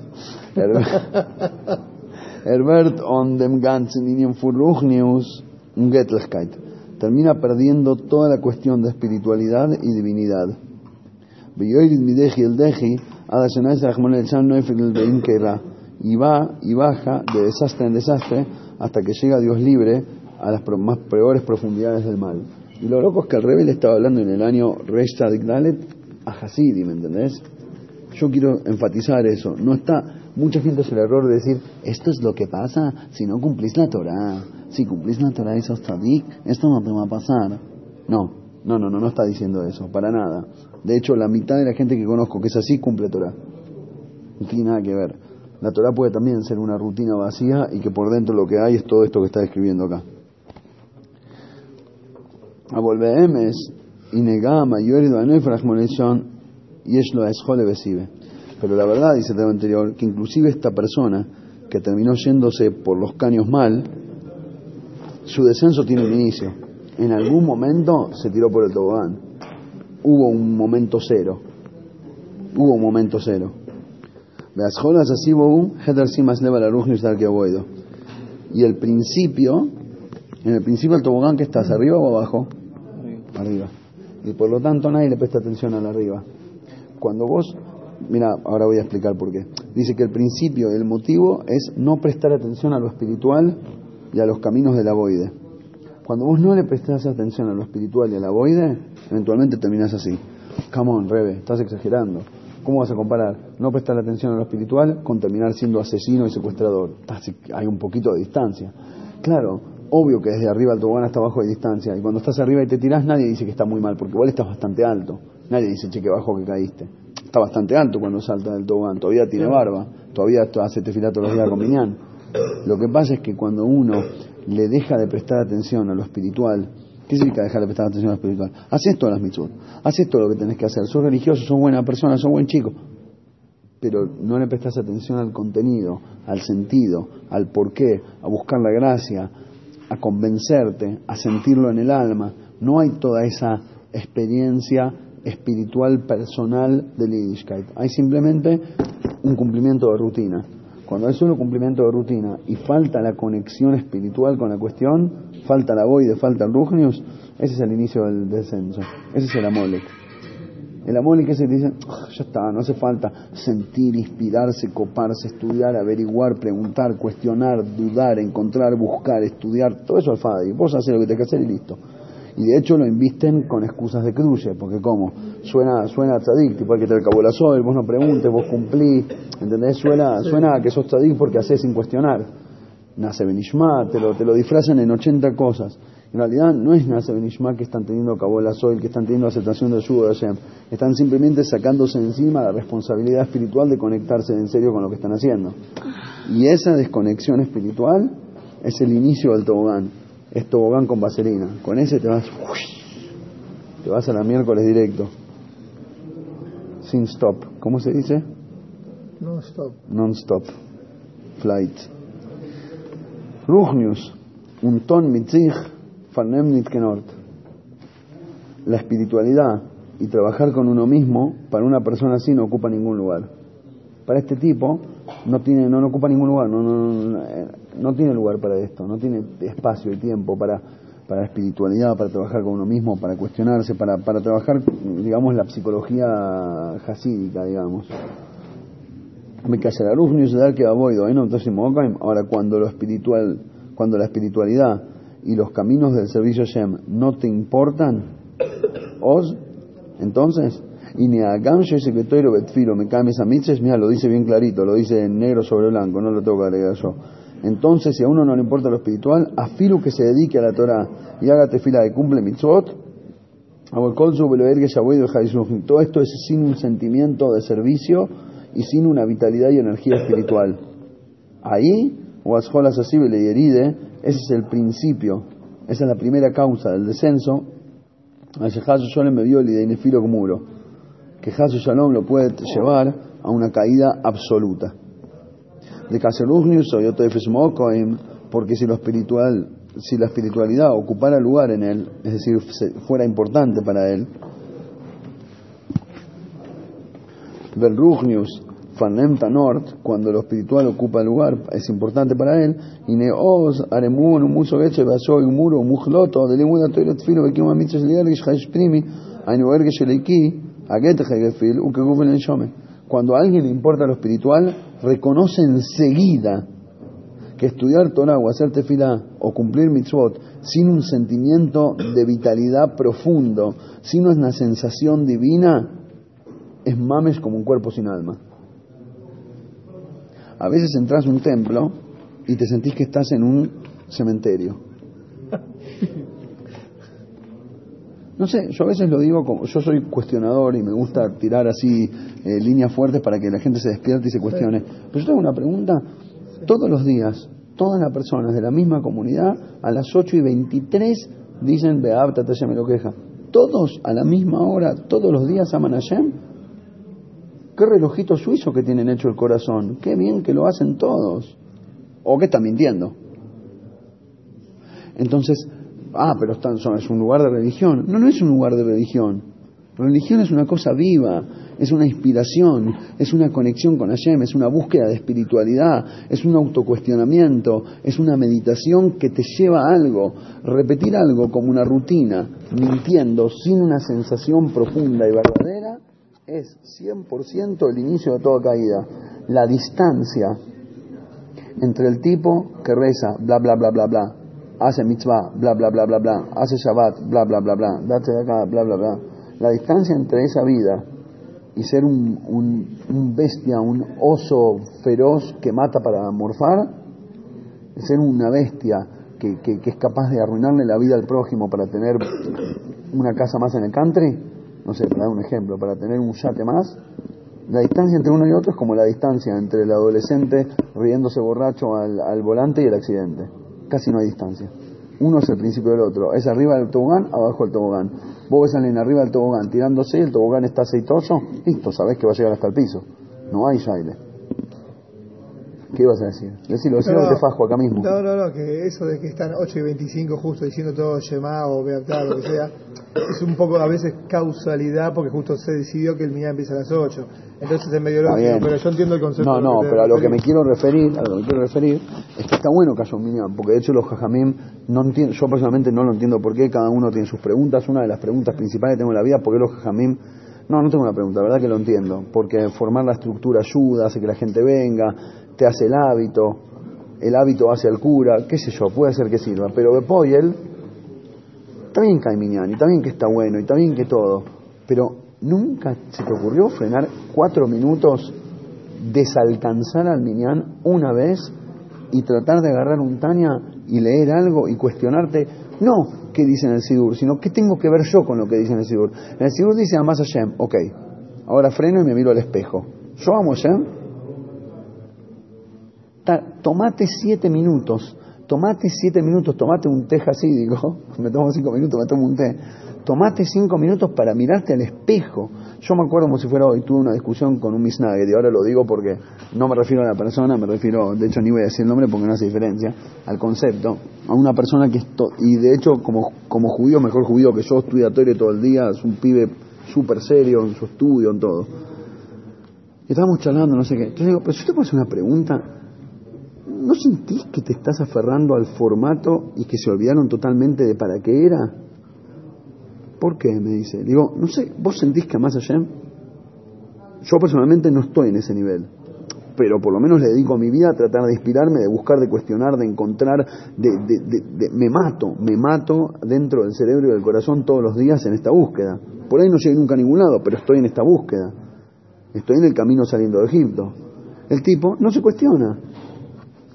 Herbert on dem ganzen Furruchnius Göttlichkeit. Termina perdiendo toda la cuestión de espiritualidad y divinidad. Y va y baja de desastre en desastre hasta que llega Dios libre a las más peores profundidades del mal. Y lo loco es que el rebelde estaba hablando en el año Reish Tzadik Dalet a Hasidi, ¿me entendés? Yo quiero enfatizar eso. No está, mucha gente hace el error de decir, esto es lo que pasa si no cumplís la Torah si cumplís la Torah y sos tzadik, esto no te va a pasar. No, no, no, no, no está diciendo eso, para nada. De hecho, la mitad de la gente que conozco que es así cumple Torah. No tiene nada que ver. La Torah puede también ser una rutina vacía y que por dentro lo que hay es todo esto que está describiendo acá. A volveemes y negama y y es lo. Pero la verdad, dice el tema anterior, que inclusive esta persona que terminó yéndose por los caños mal, su descenso tiene un inicio. En algún momento se tiró por el tobogán. Hubo un momento cero. Hubo un momento cero. Y el principio En el principio el tobogán que estás arriba o abajo? Arriba. Y por lo tanto nadie le presta atención al arriba. Cuando vos, mira, ahora voy a explicar por qué. Dice que el principio, el motivo es no prestar atención a lo espiritual y a los caminos de la voide. Cuando vos no le prestás atención a lo espiritual y a la voide, eventualmente terminás así. Come on, Rebe, estás exagerando. ¿Cómo vas a comparar no prestar atención a lo espiritual con terminar siendo asesino y secuestrador? Hay un poquito de distancia. Claro, obvio que desde arriba el tobogán hasta abajo hay distancia. Y cuando estás arriba y te tirás, nadie dice que está muy mal, porque igual estás bastante alto. Nadie dice, che, que bajo que caíste. Está bastante alto cuando salta del tobogán. Todavía tiene barba. Todavía hace tefilá todos los días con miñán. Lo que pasa es que cuando uno le deja de prestar atención a lo espiritual, ¿qué significa dejar de prestar atención a lo espiritual? Haces todas las mitzvot. Haces todo lo que tenés que hacer. Sos religioso, sos buena persona, sos buen chico pero no le prestas atención al contenido, al sentido, al porqué, a buscar la gracia, a convencerte, a sentirlo en el alma. No hay toda esa experiencia espiritual personal del Yiddishkeit. Hay simplemente un cumplimiento de rutina. Cuando hay solo cumplimiento de rutina y falta la conexión espiritual con la cuestión, falta la boide, falta el rugnius, ese es el inicio del descenso. Ese es el amolek. El amor que se dice, ah, ya está, no hace falta sentir, inspirarse, coparse, estudiar, averiguar, preguntar, cuestionar, dudar, encontrar, buscar, estudiar, todo eso al Fadi. Vos haces lo que tenés que hacer y listo. Y de hecho lo invisten con excusas de cruce, porque como suena suena tzadik, tipo hay que te acabó la sol, vos no preguntes, vos cumplís, ¿entendés? Suena, suena a que sos tzadik porque haces sin cuestionar. Nace Benishma, te lo, te lo disfrazan en 80 cosas. En realidad no es Nasa Benishma que están teniendo la Soil, que están teniendo aceptación del yugo de Hashem. Están simplemente sacándose encima la responsabilidad espiritual de conectarse en serio con lo que están haciendo. Y esa desconexión espiritual es el inicio del tobogán. Es tobogán con vaselina. Con ese te vas, te vas a la miércoles directo. Sin stop. ¿Cómo se dice? Non-stop. Non-stop. Flight. Ruchnius. Un ton mitzich la espiritualidad y trabajar con uno mismo para una persona así no ocupa ningún lugar. Para este tipo no tiene no, ocupa ningún lugar, no, no, no, tiene lugar para esto, no tiene espacio y tiempo para para la espiritualidad, para trabajar con uno mismo, para cuestionarse, para, para trabajar, digamos, la psicología jasídica, digamos. Me callará que Ahora, cuando lo espiritual, cuando la espiritualidad y los caminos del servicio Shem no te importan, os, entonces, y ni a Gamsho ese que betfilo me cae esa mira, lo dice bien clarito, lo dice en negro sobre blanco, no lo tengo que agregar yo. Entonces, si a uno no le importa lo espiritual, afilo que se dedique a la Torah y haga tefila de cumple mitzvot, todo esto es sin un sentimiento de servicio y sin una vitalidad y energía espiritual. Ahí, o así le heride, ese es el principio, esa es la primera causa del descenso. Me vio el muro, que Hasu Shalom lo puede llevar a una caída absoluta. De porque si lo espiritual, si la espiritualidad ocupara lugar en él, es decir, fuera importante para él, Belrugnius Nord, cuando lo espiritual ocupa lugar, es importante para él, y Neos, Aremun, Muso Geche, Basoy, Muro, Mujloto, de Limuda Toilet Filo, Bekima Mitzvah Liargish, Haish Primi, Ainu Ergesh Eleiki, Agete Hegefil, Uke Gufen Shome. Cuando a alguien le importa lo espiritual, reconoce enseguida que estudiar Torah o hacer tefilá o cumplir mitzvot sin un sentimiento de vitalidad profundo, sin una sensación divina, es mames como un cuerpo sin alma. A veces entras a un templo y te sentís que estás en un cementerio. No sé, yo a veces lo digo como, yo soy cuestionador y me gusta tirar así eh, líneas fuertes para que la gente se despierte y se cuestione. Pero yo tengo una pregunta, todos los días, todas las personas de la misma comunidad, a las 8 y 23 dicen, Beabta, te me lo queja. Todos a la misma hora, todos los días aman a Hashem qué relojito suizo que tienen hecho el corazón, qué bien que lo hacen todos. O que están mintiendo. Entonces, ah, pero están, son, es un lugar de religión. No, no es un lugar de religión. Religión es una cosa viva, es una inspiración, es una conexión con Hashem, es una búsqueda de espiritualidad, es un autocuestionamiento, es una meditación que te lleva a algo. Repetir algo como una rutina, mintiendo, sin una sensación profunda y verdadera, es 100% el inicio de toda caída. La distancia entre el tipo que reza, bla, bla, bla, bla, bla, hace mitzvah, bla, bla, bla, bla, bla, hace Shabbat, bla, bla, bla, bla, date de acá, bla, bla, bla. La distancia entre esa vida y ser un, un, bestia, un oso feroz que mata para morfar, ser una bestia que, que, es capaz de arruinarle la vida al prójimo para tener una casa más en el country, no sé, para dar un ejemplo, para tener un yate más, la distancia entre uno y otro es como la distancia entre el adolescente riéndose borracho al, al volante y el accidente. Casi no hay distancia. Uno es el principio del otro. Es arriba del tobogán, abajo del tobogán. Vos ves a alguien arriba del tobogán tirándose, el tobogán está aceitoso, listo, sabés que va a llegar hasta el piso. No hay aire. ¿Qué ibas a decir? Decirlo, decirlo no, te fajo acá mismo. No, no, no, que eso de que están 8 y 25 justo diciendo todo Shema o Beatá, lo que sea, es un poco a veces causalidad porque justo se decidió que el día empieza a las 8. Entonces es medio lógico, pero yo entiendo el concepto. No, no, pero a lo que me quiero referir, a lo que me quiero referir, es que está bueno que haya un minyan, porque de hecho los jajamim, no entiendo, yo personalmente no lo entiendo por qué, cada uno tiene sus preguntas, una de las preguntas principales que tengo en la vida, ¿por qué los jajamim no, no tengo una pregunta, la verdad que lo entiendo, porque formar la estructura ayuda, hace que la gente venga, te hace el hábito, el hábito hace al cura, qué sé yo, puede ser que sirva, pero Bepoyel, está bien y está bien que está bueno, y está bien que todo, pero nunca se te ocurrió frenar cuatro minutos, desalcanzar al Minyan una vez y tratar de agarrar un Tania y leer algo y cuestionarte, no qué dice en el Sidur, sino qué tengo que ver yo con lo que dice en el Sidur. En el Sidur dice a Hashem, ok, ahora freno y me miro al espejo. ¿Yo amo Hashem? tomate siete minutos, tomate siete minutos, tomate un té digo, me tomo cinco minutos, me tomo un té, tomate cinco minutos para mirarte al espejo. Yo me acuerdo como si fuera hoy, tuve una discusión con un misnagger y ahora lo digo porque no me refiero a la persona, me refiero, de hecho ni voy a decir el nombre porque no hace diferencia, al concepto, a una persona que esto, y de hecho como, como judío, mejor judío que yo, estudiatorio todo el día, es un pibe súper serio en su estudio, en todo. Y estábamos charlando, no sé qué. Entonces digo, pero si te puedo hacer una pregunta, ¿no sentís que te estás aferrando al formato y que se olvidaron totalmente de para qué era? ¿Por qué? Me dice. Digo, no sé, ¿vos sentís que más allá? Yo personalmente no estoy en ese nivel, pero por lo menos le dedico a mi vida a tratar de inspirarme, de buscar, de cuestionar, de encontrar, me mato, me mato dentro del cerebro y del corazón todos los días en esta búsqueda. Por ahí no llegué nunca a ningún lado, pero estoy en esta búsqueda. Estoy en el camino saliendo de Egipto. El tipo no se cuestiona,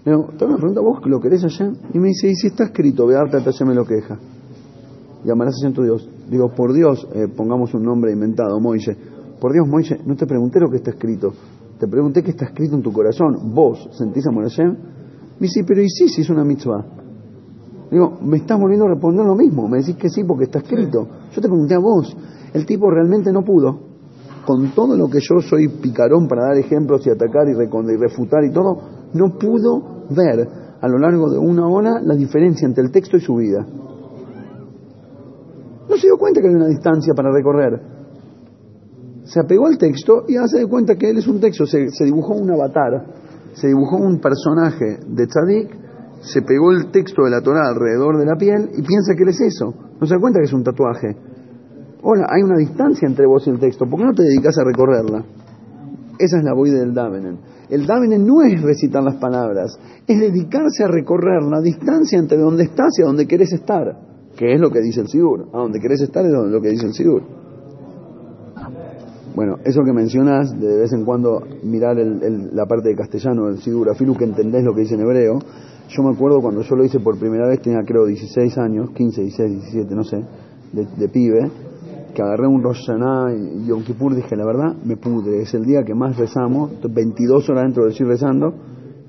pero me pregunta, ¿vos lo querés allá? Y me dice, ¿y si está escrito, Bearta te me lo queja? Y amarás a tu Dios. Digo, por Dios, eh, pongamos un nombre inventado, Moise. Por Dios, Moise, no te pregunté lo que está escrito. Te pregunté qué está escrito en tu corazón. ¿Vos sentís amor a Hashem? Me dice, pero ¿y sí, si es una mitzvah? Digo, me estás volviendo a responder lo mismo. Me decís que sí porque está escrito. Yo te pregunté a vos. El tipo realmente no pudo. Con todo lo que yo soy picarón para dar ejemplos y atacar y, y refutar y todo, no pudo ver a lo largo de una hora la diferencia entre el texto y su vida. No se dio cuenta que había una distancia para recorrer. Se apegó al texto y hace de cuenta que él es un texto. Se, dibujó un avatar, se dibujó un personaje de tzadik, se pegó el texto de la Torah alrededor de la piel y piensa que él es eso. No se da cuenta que es un tatuaje. Hola, hay una distancia entre vos y el texto. ¿Por qué no te dedicas a recorrerla? Esa es la voz del Davenen. El Davenen no es recitar las palabras, es dedicarse a recorrer la distancia entre donde estás y a donde querés estar, que es lo que dice el Sidur. A donde querés estar es lo que dice el Sidur. Bueno, eso que mencionas, de vez en cuando mirar la parte de castellano del Sidur, afilu que entendés lo que dice en hebreo, yo me acuerdo cuando yo lo hice por primera vez, tenía creo 16 años, 15, 16, 17, no sé, de pibe, que agarré un Rosh y Yom Kippur, dije, la verdad, me pudre. Es el día que más rezamos, 22 horas dentro de decir rezando,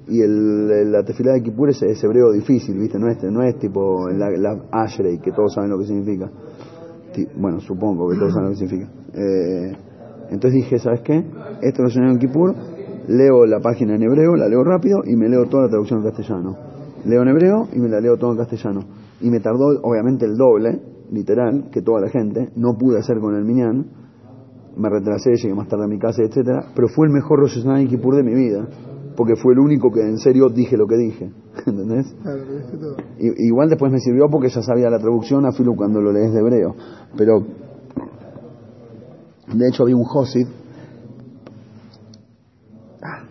y el, la tefilá de Kippur es, hebreo difícil, ¿viste? No es, no es tipo la, la Ashrei, que todos saben lo que significa. Bueno, supongo que todos saben lo que significa. Eh, entonces dije, ¿sabes qué? Esto lo Yom Kippur, leo la página en hebreo, la leo rápido y me leo toda la traducción en castellano. Leo en hebreo y me la leo todo en castellano. Y me tardó, obviamente, el doble, literal, que toda la gente, no pude hacer con el Minyan, me retrasé, llegué más tarde a mi casa, etcétera, pero fue el mejor Rosh Hashanah Kippur de mi vida, porque fue el único que en serio dije lo que dije, ¿entendés? I- igual después me sirvió porque ya sabía la traducción a filo cuando lo lees de hebreo, pero de hecho había un Josid, Ah.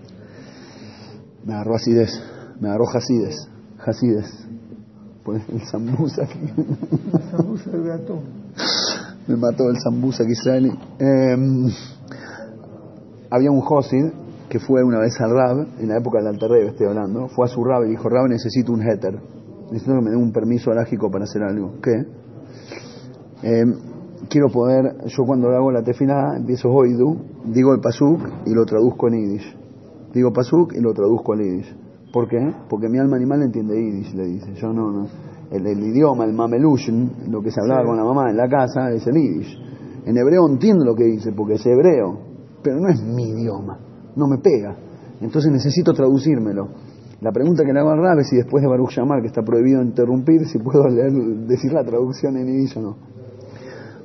me agarró acidez, me agarró Hasides, Hasides, pues el sambusa aquí. Sambusa de atún. me mató el sambusa israelí. Eh, había un Josid que fue una vez al Rab, en la época del Alterrebe estoy hablando, fue a su Rab y dijo, Rab necesito un heter, necesito que me den un permiso alágico para hacer algo. ¿Qué? Eh, quiero poder, yo cuando hago la tefilá, empiezo Hoidu, digo el pasuk y lo traduzco en Yiddish. Digo pasuk y lo traduzco en Yiddish. ¿Por qué? Porque mi alma animal entiende Yiddish, le dice. Yo no, no. El, el idioma, el mamelushin, lo que se hablaba Sí. con la mamá en la casa, es el Yiddish. En hebreo entiendo lo que dice, porque es hebreo, pero no es mi idioma, no me pega. Entonces necesito traducírmelo. La pregunta que le hago al Rab es si después de Baruch Yamar, que está prohibido interrumpir, si puedo leer, decir la traducción en Yiddish o no.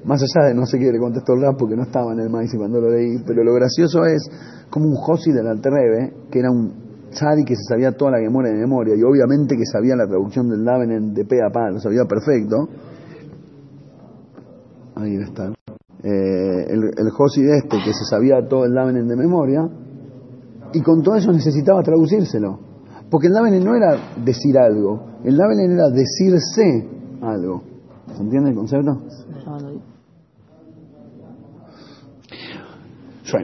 Más allá de no sé qué le contestó el rap porque no estaba en el maíz cuando lo leí, pero lo gracioso es como un Josi del Alterrebe, que era un Tzadi que se sabía toda la memoria de memoria y obviamente que sabía la traducción del Davenen de pe a pa, lo sabía perfecto. Ahí está. Eh, el, el Josi de este que se sabía todo el Davenen de memoria y con todo eso necesitaba traducírselo. Porque el Davenen no era decir algo, el Davenen era decirse algo. ¿Se entiende el concepto?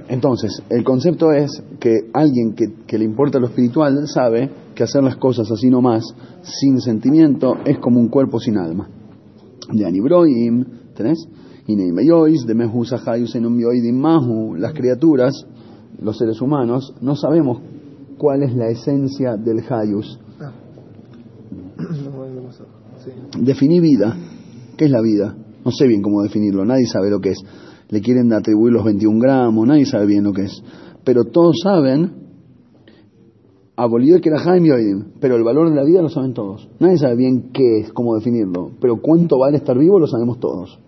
Entonces, el concepto es que alguien que, que le importa lo espiritual sabe que hacer las cosas así nomás, sin sentimiento, es como un cuerpo sin alma. De Anibroim, ¿tenés? De las criaturas, los seres humanos, no sabemos cuál es la esencia del Hayus. Ah. Sí. Definí vida. ¿Qué es la vida? No sé bien cómo definirlo, nadie sabe lo que es. Le quieren atribuir los 21 gramos, nadie sabe bien lo que es. Pero todos saben, abolido que era Jaime Oidim, pero el valor de la vida lo saben todos. Nadie sabe bien qué es, cómo definirlo, pero cuánto vale estar vivo lo sabemos todos.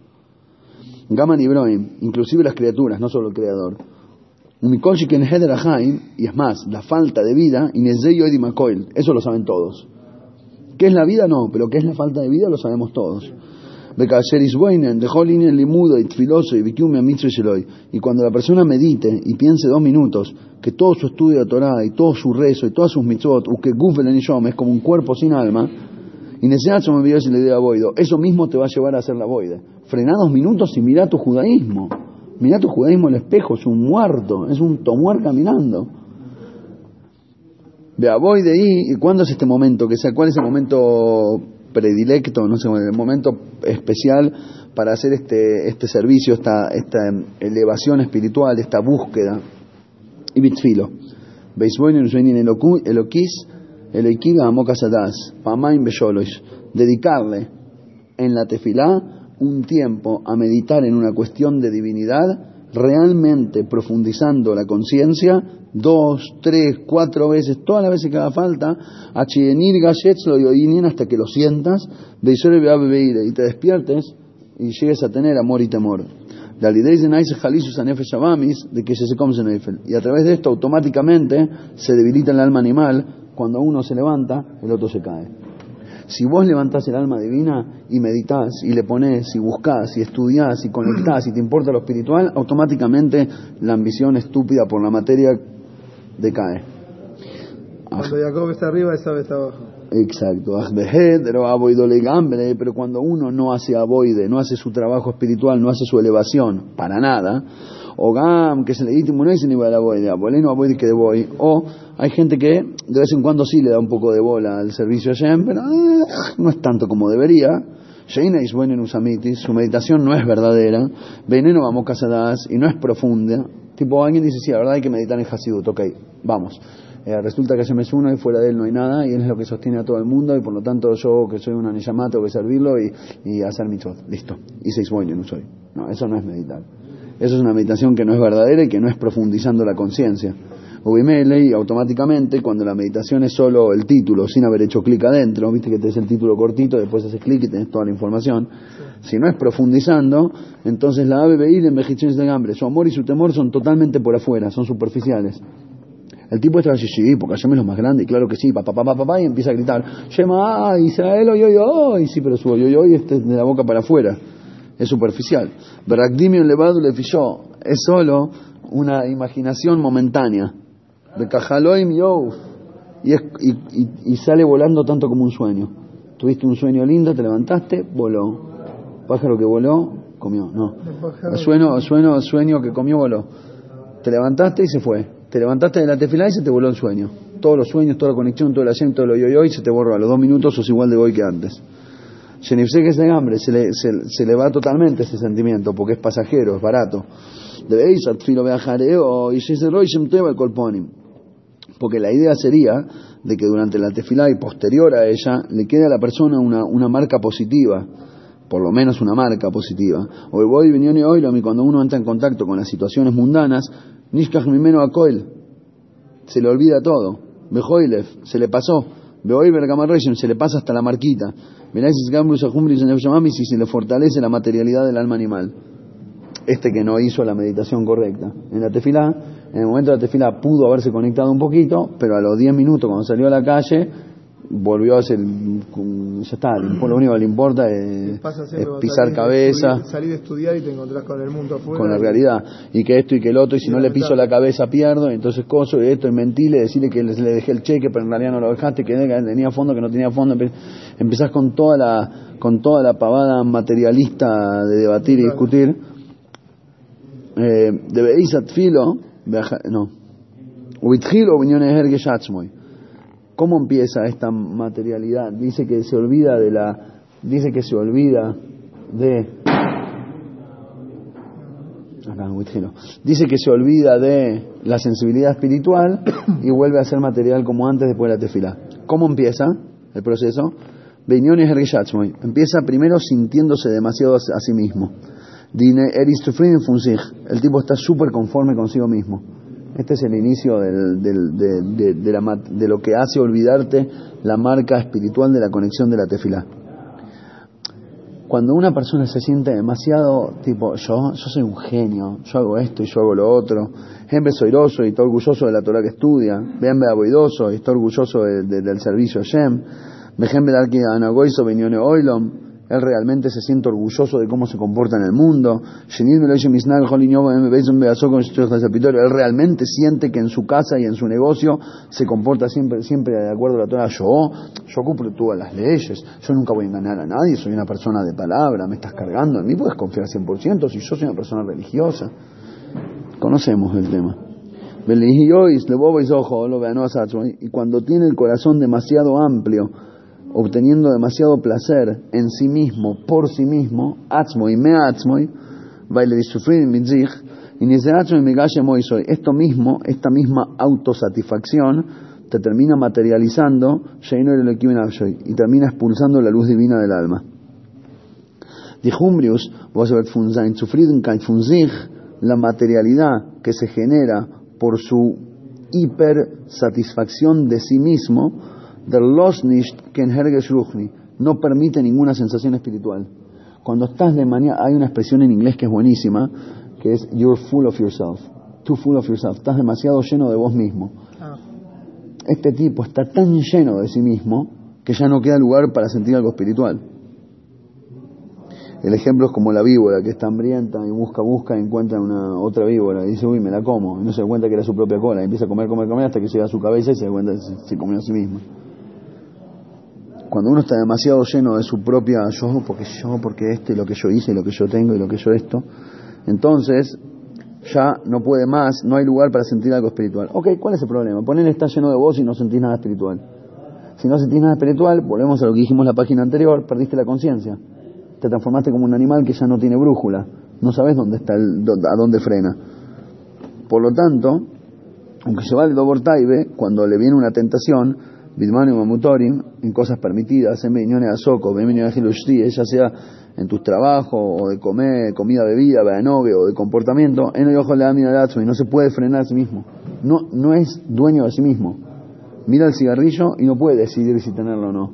Gaman y Broim, inclusive las criaturas, no solo el creador. Y es más, la falta de vida, eso lo saben todos. ¿Qué es la vida? No, pero ¿qué es la falta de vida? Lo sabemos todos. Y cuando la persona medite y piense dos minutos que todo su estudio de Torah y todo su rezo y todas sus mitzvot, que es como un cuerpo sin alma, y eso mismo te va a llevar a hacer la boide. Frená dos minutos y mira tu judaísmo. Mira tu judaísmo al espejo, es un muerto, es un tomuar caminando. Vea, voy de ahí, ¿y cuándo es este momento? Que sea, ¿Cuál es el momento predilecto, no sé, el momento especial para hacer este, este servicio, esta, esta elevación espiritual, esta búsqueda? Y bitfilo. Usbeinin Eloquis, Eloikiva Amokasadas, Pamain Beyolois. Dedicarle en la tefilá un tiempo a meditar en una cuestión de divinidad, realmente profundizando la conciencia, dos, tres, cuatro veces, todas las veces que haga falta, a Chienir y Oinin hasta que lo sientas, y te despiertes y llegues a tener amor y temor. De que Y a través de esto automáticamente se debilita el alma animal, cuando uno se levanta, el otro se cae. Si vos levantás el alma divina y meditas y le pones y buscás y estudiás y conectás y te importa lo espiritual, automáticamente la ambición estúpida por la materia decae. Cuando Jacob está arriba, esa está abajo. Exacto, pero cuando uno no hace aboide, no hace su trabajo espiritual, no hace su elevación, para nada, o gam, que se le dice, no dice ni la aboide, no aboide que voy, o hay gente que de vez en cuando sí le da un poco de bola al servicio a Shem, pero eh, no es tanto como debería. Sheina is bueno en usamitis, su meditación no es verdadera, veneno vamos casadas y no es profunda. Tipo, alguien dice, sí, la verdad hay que meditar en Hasidut, ok, vamos. Eh, resulta que Hashem es uno y fuera de él no hay nada y él es lo que sostiene a todo el mundo y por lo tanto yo que soy una neyamá tengo que servirlo y, y hacer mitzvot. Listo. Y seis bueno no soy. No, eso no es meditar. Eso es una meditación que no es verdadera y que no es profundizando la conciencia. Ubimele y automáticamente cuando la meditación es solo el título, sin haber hecho clic adentro, viste que tenés el título cortito, después haces clic y tenés toda la información. Si no es profundizando, entonces la ABBI de envejecimiento de hambre, su amor y su temor son totalmente por afuera, son superficiales. El tipo está así, sí, porque Hashem es lo más grande, y claro que sí, papá, papá, papá, y empieza a gritar, Shema, Israel, oy, oy, oy, sí, pero su oy, oy, oy, este es de la boca para afuera, es superficial. Berakdimion levadu le es solo una imaginación momentánea. De Cajaloim yo y, y, y, sale volando tanto como un sueño. Tuviste un sueño lindo, te levantaste, voló. Pájaro que voló, comió. No. Sueño, sueño, sueño que comió, voló. Te levantaste y se fue. Te levantaste de la tefilá y se te voló el sueño. Todos los sueños, toda la conexión, todo el asiento, todo lo yo, y se te borró. A los dos minutos sos igual de hoy que antes. Shenifse que es de hambre, se le, se, se le va totalmente ese sentimiento porque es pasajero, es barato. Porque la idea sería de que durante la tefilá y posterior a ella le quede a la persona una, una marca positiva, por lo menos una marca positiva. O voy y cuando uno entra en contacto con las situaciones mundanas, Nishkach Mimeno Akoel, se le olvida todo. Bejoilev, se le pasó. Beoy se le pasa hasta la marquita. y se le fortalece la materialidad del alma animal este que no hizo la meditación correcta. En la tefilá, en el momento de la tefilá pudo haberse conectado un poquito, pero a los 10 minutos cuando salió a la calle volvió a hacer, ya está, lo único que le importa es, pisar cabeza. Salir, de estudiar y te encontrás con el mundo afuera. Con la realidad. Y que esto y que el otro, y si no le piso la cabeza pierdo, entonces coso, y esto y mentirle, decirle que le dejé el cheque, pero en realidad no lo dejaste, que tenía fondo, que no tenía fondo. Empezás con toda la, con toda la pavada materialista de debatir y discutir de Beisat Filo, no, ¿Cómo empieza esta materialidad? Dice que se olvida de la, dice que se olvida de, dice que se olvida de la sensibilidad espiritual y vuelve a ser material como antes después de la tefila. ¿Cómo empieza el proceso? Empieza primero sintiéndose demasiado a sí mismo. El tipo está súper conforme consigo mismo. Este es el inicio del, de, de, lo que hace olvidarte la marca espiritual de la conexión de la tefila. Cuando una persona se siente demasiado, tipo, yo, yo soy un genio, yo hago esto y yo hago lo otro, siempre soy y está orgulloso de la Torah que estudia, vean aboidoso y está orgulloso del servicio Shem, Vejen que anagoiso oilom, él realmente se siente orgulloso de cómo se comporta en el mundo. Él realmente siente que en su casa y en su negocio se comporta siempre, siempre de acuerdo a la. Yo, yo cumplo todas las leyes, yo nunca voy a engañar a nadie, soy una persona de palabra, me estás cargando, en mí puedes confiar 100% si yo soy una persona religiosa. Conocemos el tema. Y cuando tiene el corazón demasiado amplio, obteniendo demasiado placer en sí mismo, por sí mismo, atzmoy, me atzmoy, baile sufrir y ni se soy. Esto mismo, esta misma autosatisfacción, te termina materializando, y termina expulsando la luz divina del alma. Dijumbrius, la materialidad que se genera por su hipersatisfacción de sí mismo, der Losnicht ken Ruchni, no permite ninguna sensación espiritual. Cuando estás de manía, hay una expresión en inglés que es buenísima, que es you're full of yourself, too full of yourself, estás demasiado lleno de vos mismo. Ah. Este tipo está tan lleno de sí mismo que ya no queda lugar para sentir algo espiritual. El ejemplo es como la víbora que está hambrienta y busca, busca y encuentra una otra víbora y dice, uy, me la como. Y no se da cuenta que era su propia cola. Y empieza a comer, comer, comer hasta que llega a su cabeza y se da cuenta que se comió a sí mismo cuando uno está demasiado lleno de su propia yo, porque yo, porque esto y lo que yo hice lo que yo tengo y lo que yo esto, entonces ya no puede más, no hay lugar para sentir algo espiritual. Ok, ¿cuál es el problema? Poner está lleno de vos y no sentís nada espiritual. Si no sentís nada espiritual, volvemos a lo que dijimos en la página anterior, perdiste la conciencia. Te transformaste como un animal que ya no tiene brújula. No sabes dónde está el, a dónde frena. Por lo tanto, aunque se va el Dobortaibe, cuando le viene una tentación, Bidmanu Mamutorim, en cosas permitidas, en Beñones Azoko, ya sea en tus trabajos, o de comer, comida, bebida, novio o de comportamiento, en el ojo le da y no se puede frenar a sí mismo. no, no es dueño de sí mismo. Mira el cigarrillo y no puede decidir si tenerlo o no.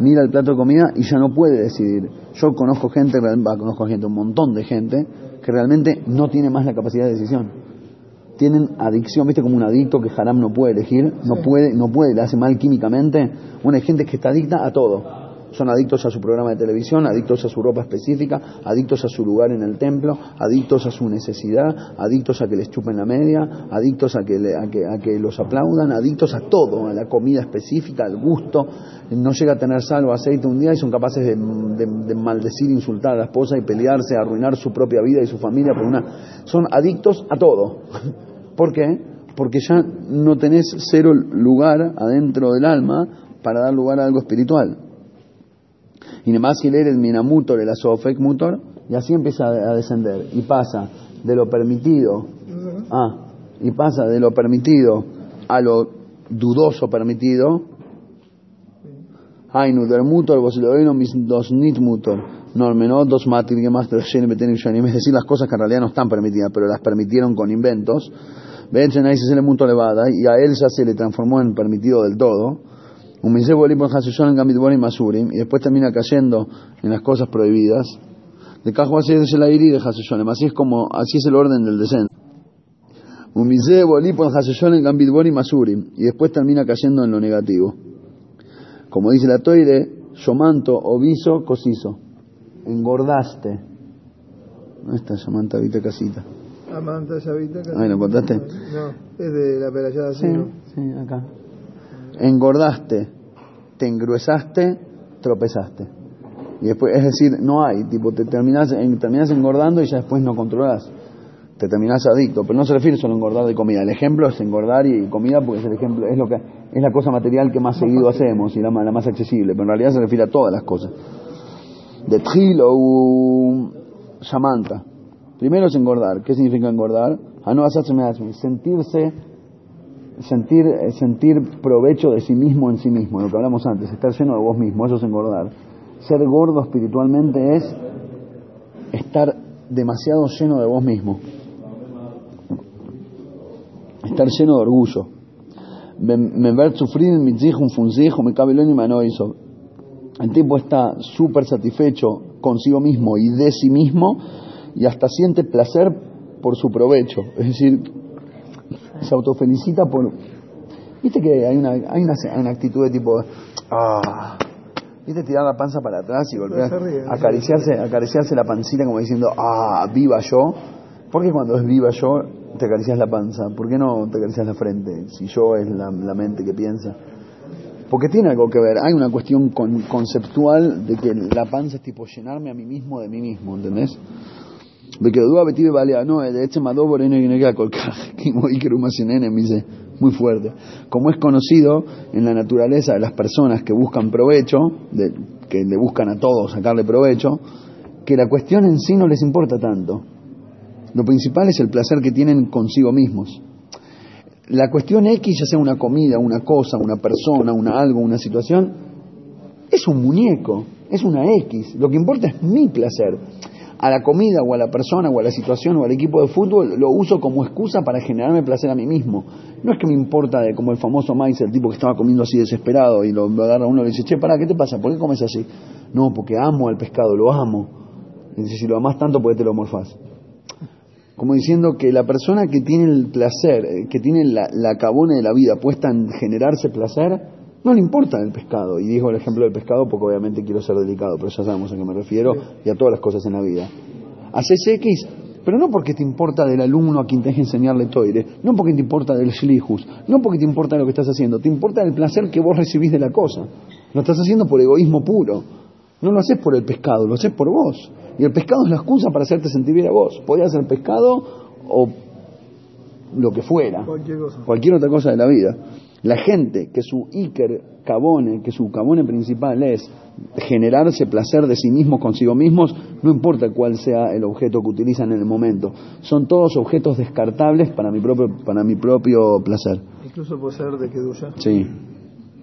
Mira el plato de comida y ya no puede decidir. Yo conozco gente, conozco gente, un montón de gente, que realmente no tiene más la capacidad de decisión. Tienen adicción, viste como un adicto que Haram no puede elegir, no puede, no puede, le hace mal químicamente. Una gente que está adicta a todo son adictos a su programa de televisión, adictos a su ropa específica, adictos a su lugar en el templo, adictos a su necesidad, adictos a que les chupen la media, adictos a que, a que, los aplaudan, adictos a todo, a la comida específica, al gusto. No llega a tener sal o aceite un día y son capaces de, de maldecir, insultar a la esposa y pelearse, arruinar su propia vida y su familia por una. Son adictos a todo. ¿Por qué? Porque ya no tenés cero lugar adentro del alma para dar lugar a algo espiritual y más leer el minamutor, el asofek mutor, y así empieza a descender. Y pasa de lo permitido, ah, y pasa de lo permitido a lo dudoso permitido, Ainu del mutor, vos lo mis dos nit mutor, normenot dos matir que más es decir, las cosas que en realidad no están permitidas, pero las permitieron con inventos, ven ahí se le muto elevada y a él ya se le transformó en permitido del todo, y después termina cayendo en las cosas prohibidas. De cajo así es el aire de Haseshonem, así es como, así es el orden del descenso. Y después termina cayendo en lo negativo. Como dice la toire, Yomanto, oviso, cosizo. Engordaste. ¿Dónde está Yomanta Vita Casita? Amanta Vita Casita. ¿Ahí lo contaste? No, es de la perallada. Sí, sí, acá engordaste, te engruesaste, tropezaste. Y después, es decir, no hay, tipo, te terminas, terminas engordando y ya después no controlas. Te terminas adicto, pero no se refiere solo a engordar de comida. El ejemplo es engordar y comida porque es el ejemplo, es lo que es la cosa material que más seguido hacemos y la, la más accesible, pero en realidad se refiere a todas las cosas. De trilo o shamanta. Primero es engordar. ¿Qué significa engordar? A no sentirse sentir, sentir provecho de sí mismo en sí mismo, lo que hablamos antes, estar lleno de vos mismo, eso es engordar. Ser gordo espiritualmente es estar demasiado lleno de vos mismo, estar lleno de orgullo. Me ver sufrir mi hijo, me cabe lo hizo. El tipo está súper satisfecho consigo mismo y de sí mismo y hasta siente placer por su provecho. Es decir, se autofelicita por... Viste que hay una, hay una, actitud de tipo... Ah, ¿Viste tirar la panza para atrás y volver a acariciarse, acariciarse la pancita como diciendo, ah, viva yo? ¿Por qué cuando es viva yo te acaricias la panza? ¿Por qué no te acaricias la frente? Si yo es la, mente que piensa. Porque tiene algo que ver. Hay una cuestión conceptual de que la panza es tipo llenarme a mí mismo de mí mismo, ¿entendés? No, de hecho muy fuerte. Como es conocido en la naturaleza de las personas que buscan provecho, de, que le buscan a todos sacarle provecho, que la cuestión en sí no les importa tanto. Lo principal es el placer que tienen consigo mismos. La cuestión X, ya sea una comida, una cosa, una persona, una algo, una situación, es un muñeco, es una X. Lo que importa es mi placer a la comida o a la persona o a la situación o al equipo de fútbol lo uso como excusa para generarme placer a mí mismo. No es que me importa de como el famoso maíz, el tipo que estaba comiendo así desesperado y lo, agarra uno y le dice, che, pará, ¿qué te pasa? ¿Por qué comes así? No, porque amo al pescado, lo amo. Y dice, si lo amas tanto, ¿por qué te lo morfás? Como diciendo que la persona que tiene el placer, eh, que tiene la cabona de la vida puesta en generarse placer, no le importa el pescado. Y dijo el ejemplo del pescado porque obviamente quiero ser delicado, pero ya sabemos a qué me refiero y a todas las cosas en la vida. Haces X, pero no porque te importa del alumno a quien tenés que enseñarle toire, no porque te importa del shlihus, no porque te importa lo que estás haciendo, te importa el placer que vos recibís de la cosa. Lo estás haciendo por egoísmo puro. No lo haces por el pescado, lo haces por vos. Y el pescado es la excusa para hacerte sentir bien a vos. Podía ser pescado o lo que fuera. Cualquier otra cosa de la vida. La gente que su Iker cabone, que su cabone principal es generarse placer de sí mismos consigo mismos, no importa cuál sea el objeto que utilizan en el momento. Son todos objetos descartables para mi propio, para mi propio placer. Incluso puede ser de Kedusha. Sí.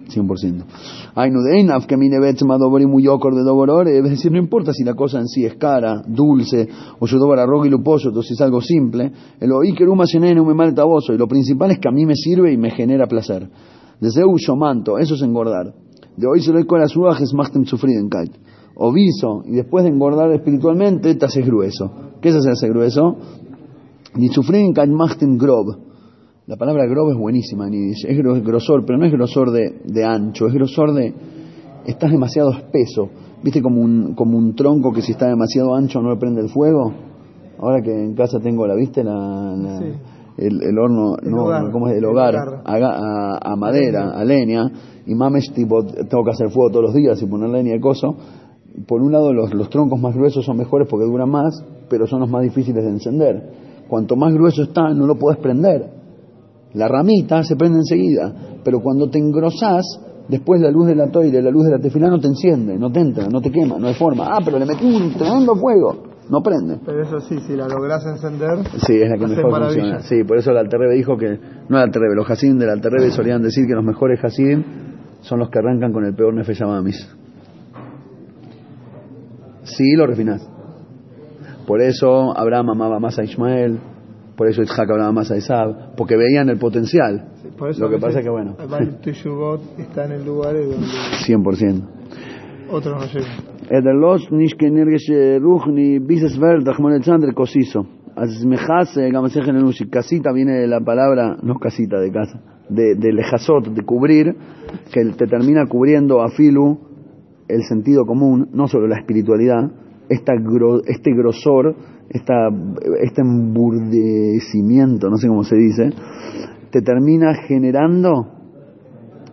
100%. Ay, no de Einaf, que mine y muy ocor de doborore, es decir, no importa si la cosa en sí es cara, dulce, o yo dobar arroz y luposo, entonces es algo simple, el oí que ruma un me mal taboso, y lo principal es que a mí me sirve y me genera placer. Desde manto, eso es engordar. De hoy se lo con las es más kite. O viso, y después de engordar espiritualmente, te haces grueso. ¿Qué es hacerse grueso? Ni kite más grob la palabra grob es buenísima es grosor, pero no es grosor de, ancho, es grosor de... Estás demasiado espeso. ¿Viste como un, como un tronco que si está demasiado ancho no le prende el fuego? Ahora que en casa tengo, ¿la viste? La, el, horno, no, ¿cómo es? El hogar, A, madera, a leña, y mames, tipo, tengo que hacer fuego todos los días y poner leña y coso. Por un lado, los, los troncos más gruesos son mejores porque duran más, pero son los más difíciles de encender. Cuanto más grueso está, no lo puedes prender la ramita se prende enseguida, pero cuando te engrosás, después la luz de la toile, la luz de la tefilá no te enciende, no te entra, no te quema, no hay forma. Ah, pero le metí un tremendo fuego, no prende. Pero eso sí, si la lográs encender, sí, es la que mejor funciona. Sí, por eso el Alterrebe dijo que, no el Alterrebe, los Hasidim del Alterrebe solían decir que los mejores Hasidim son los que arrancan con el peor Nefeyamamis. Sí, lo refinás. Por eso Abraham amaba más a Ismael, por eso Isaac hablaba más a Isab, porque veían el potencial. Lo que pasa es que, bueno. está en el lugar donde. 100%. Otros no en el Casita viene de la palabra, no casita de casa, de, de lejazot, de cubrir, que te termina cubriendo a filu el sentido común, no solo la espiritualidad, esta este grosor esta, este emburdecimiento, no sé cómo se dice, te termina generando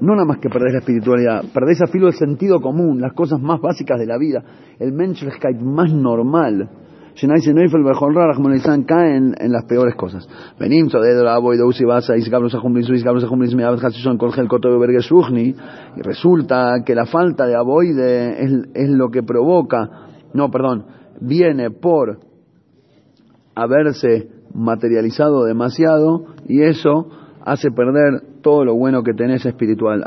no nada más que perdés la espiritualidad, perdés a filo el sentido común, las cosas más básicas de la vida, el menschlichkeit más normal. caen en las peores cosas. Y resulta que la falta de aboide es, es lo que provoca, no, perdón, viene por haberse materializado demasiado y eso hace perder todo lo bueno que tenés espiritual.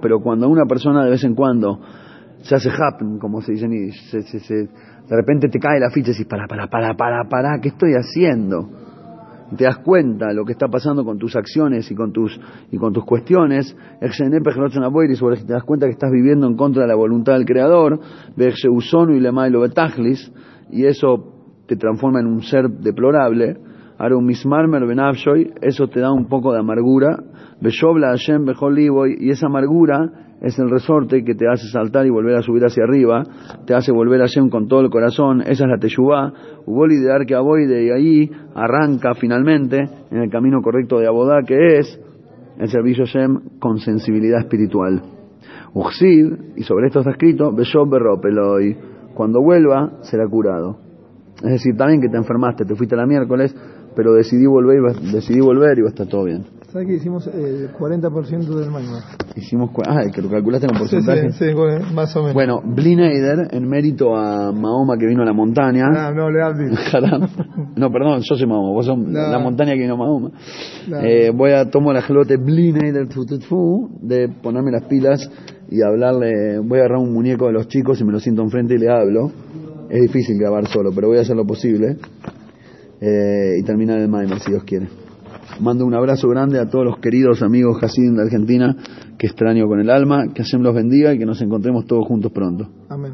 Pero cuando una persona de vez en cuando se hace happen, como se dice, y de repente te cae la ficha y dices, para, para, para, para, para, ¿qué estoy haciendo? Te das cuenta lo que está pasando con tus acciones y con tus, y con tus cuestiones, te das cuenta que estás viviendo en contra de la voluntad del Creador, y eso te transforma en un ser deplorable, eso te da un poco de amargura, y esa amargura es el resorte que te hace saltar y volver a subir hacia arriba, te hace volver a Shem con todo el corazón, esa es la Teshuvah, hubo liderar que Aboide y ahí arranca finalmente en el camino correcto de Abodá que es el servicio Shem con sensibilidad espiritual. Uxid, y sobre esto está escrito, Beshob Berropeloy, cuando vuelva será curado. Es decir, también que te enfermaste, te fuiste la miércoles, pero decidí volver, decidí volver y va a estar todo bien. ¿Sabes que hicimos el 40% del Maimar? Hicimos, ah, que lo calculaste en un porcentaje. Sí, sí, más o menos. Bueno, Blineider, en mérito a Mahoma que vino a la montaña. Ah, no, le No, perdón, yo soy Mahoma, vos sos la montaña que vino a Mahoma. Eh, voy a tomar la gelote Blineider de ponerme las pilas y hablarle. Voy a agarrar un muñeco de los chicos y me lo siento enfrente y le hablo. Es difícil grabar solo, pero voy a hacer lo posible. Eh, y terminar el Maimar, si Dios quiere. Mando un abrazo grande a todos los queridos amigos Hasidim de Argentina, que extraño con el alma, que Hashem los bendiga y que nos encontremos todos juntos pronto. Amén.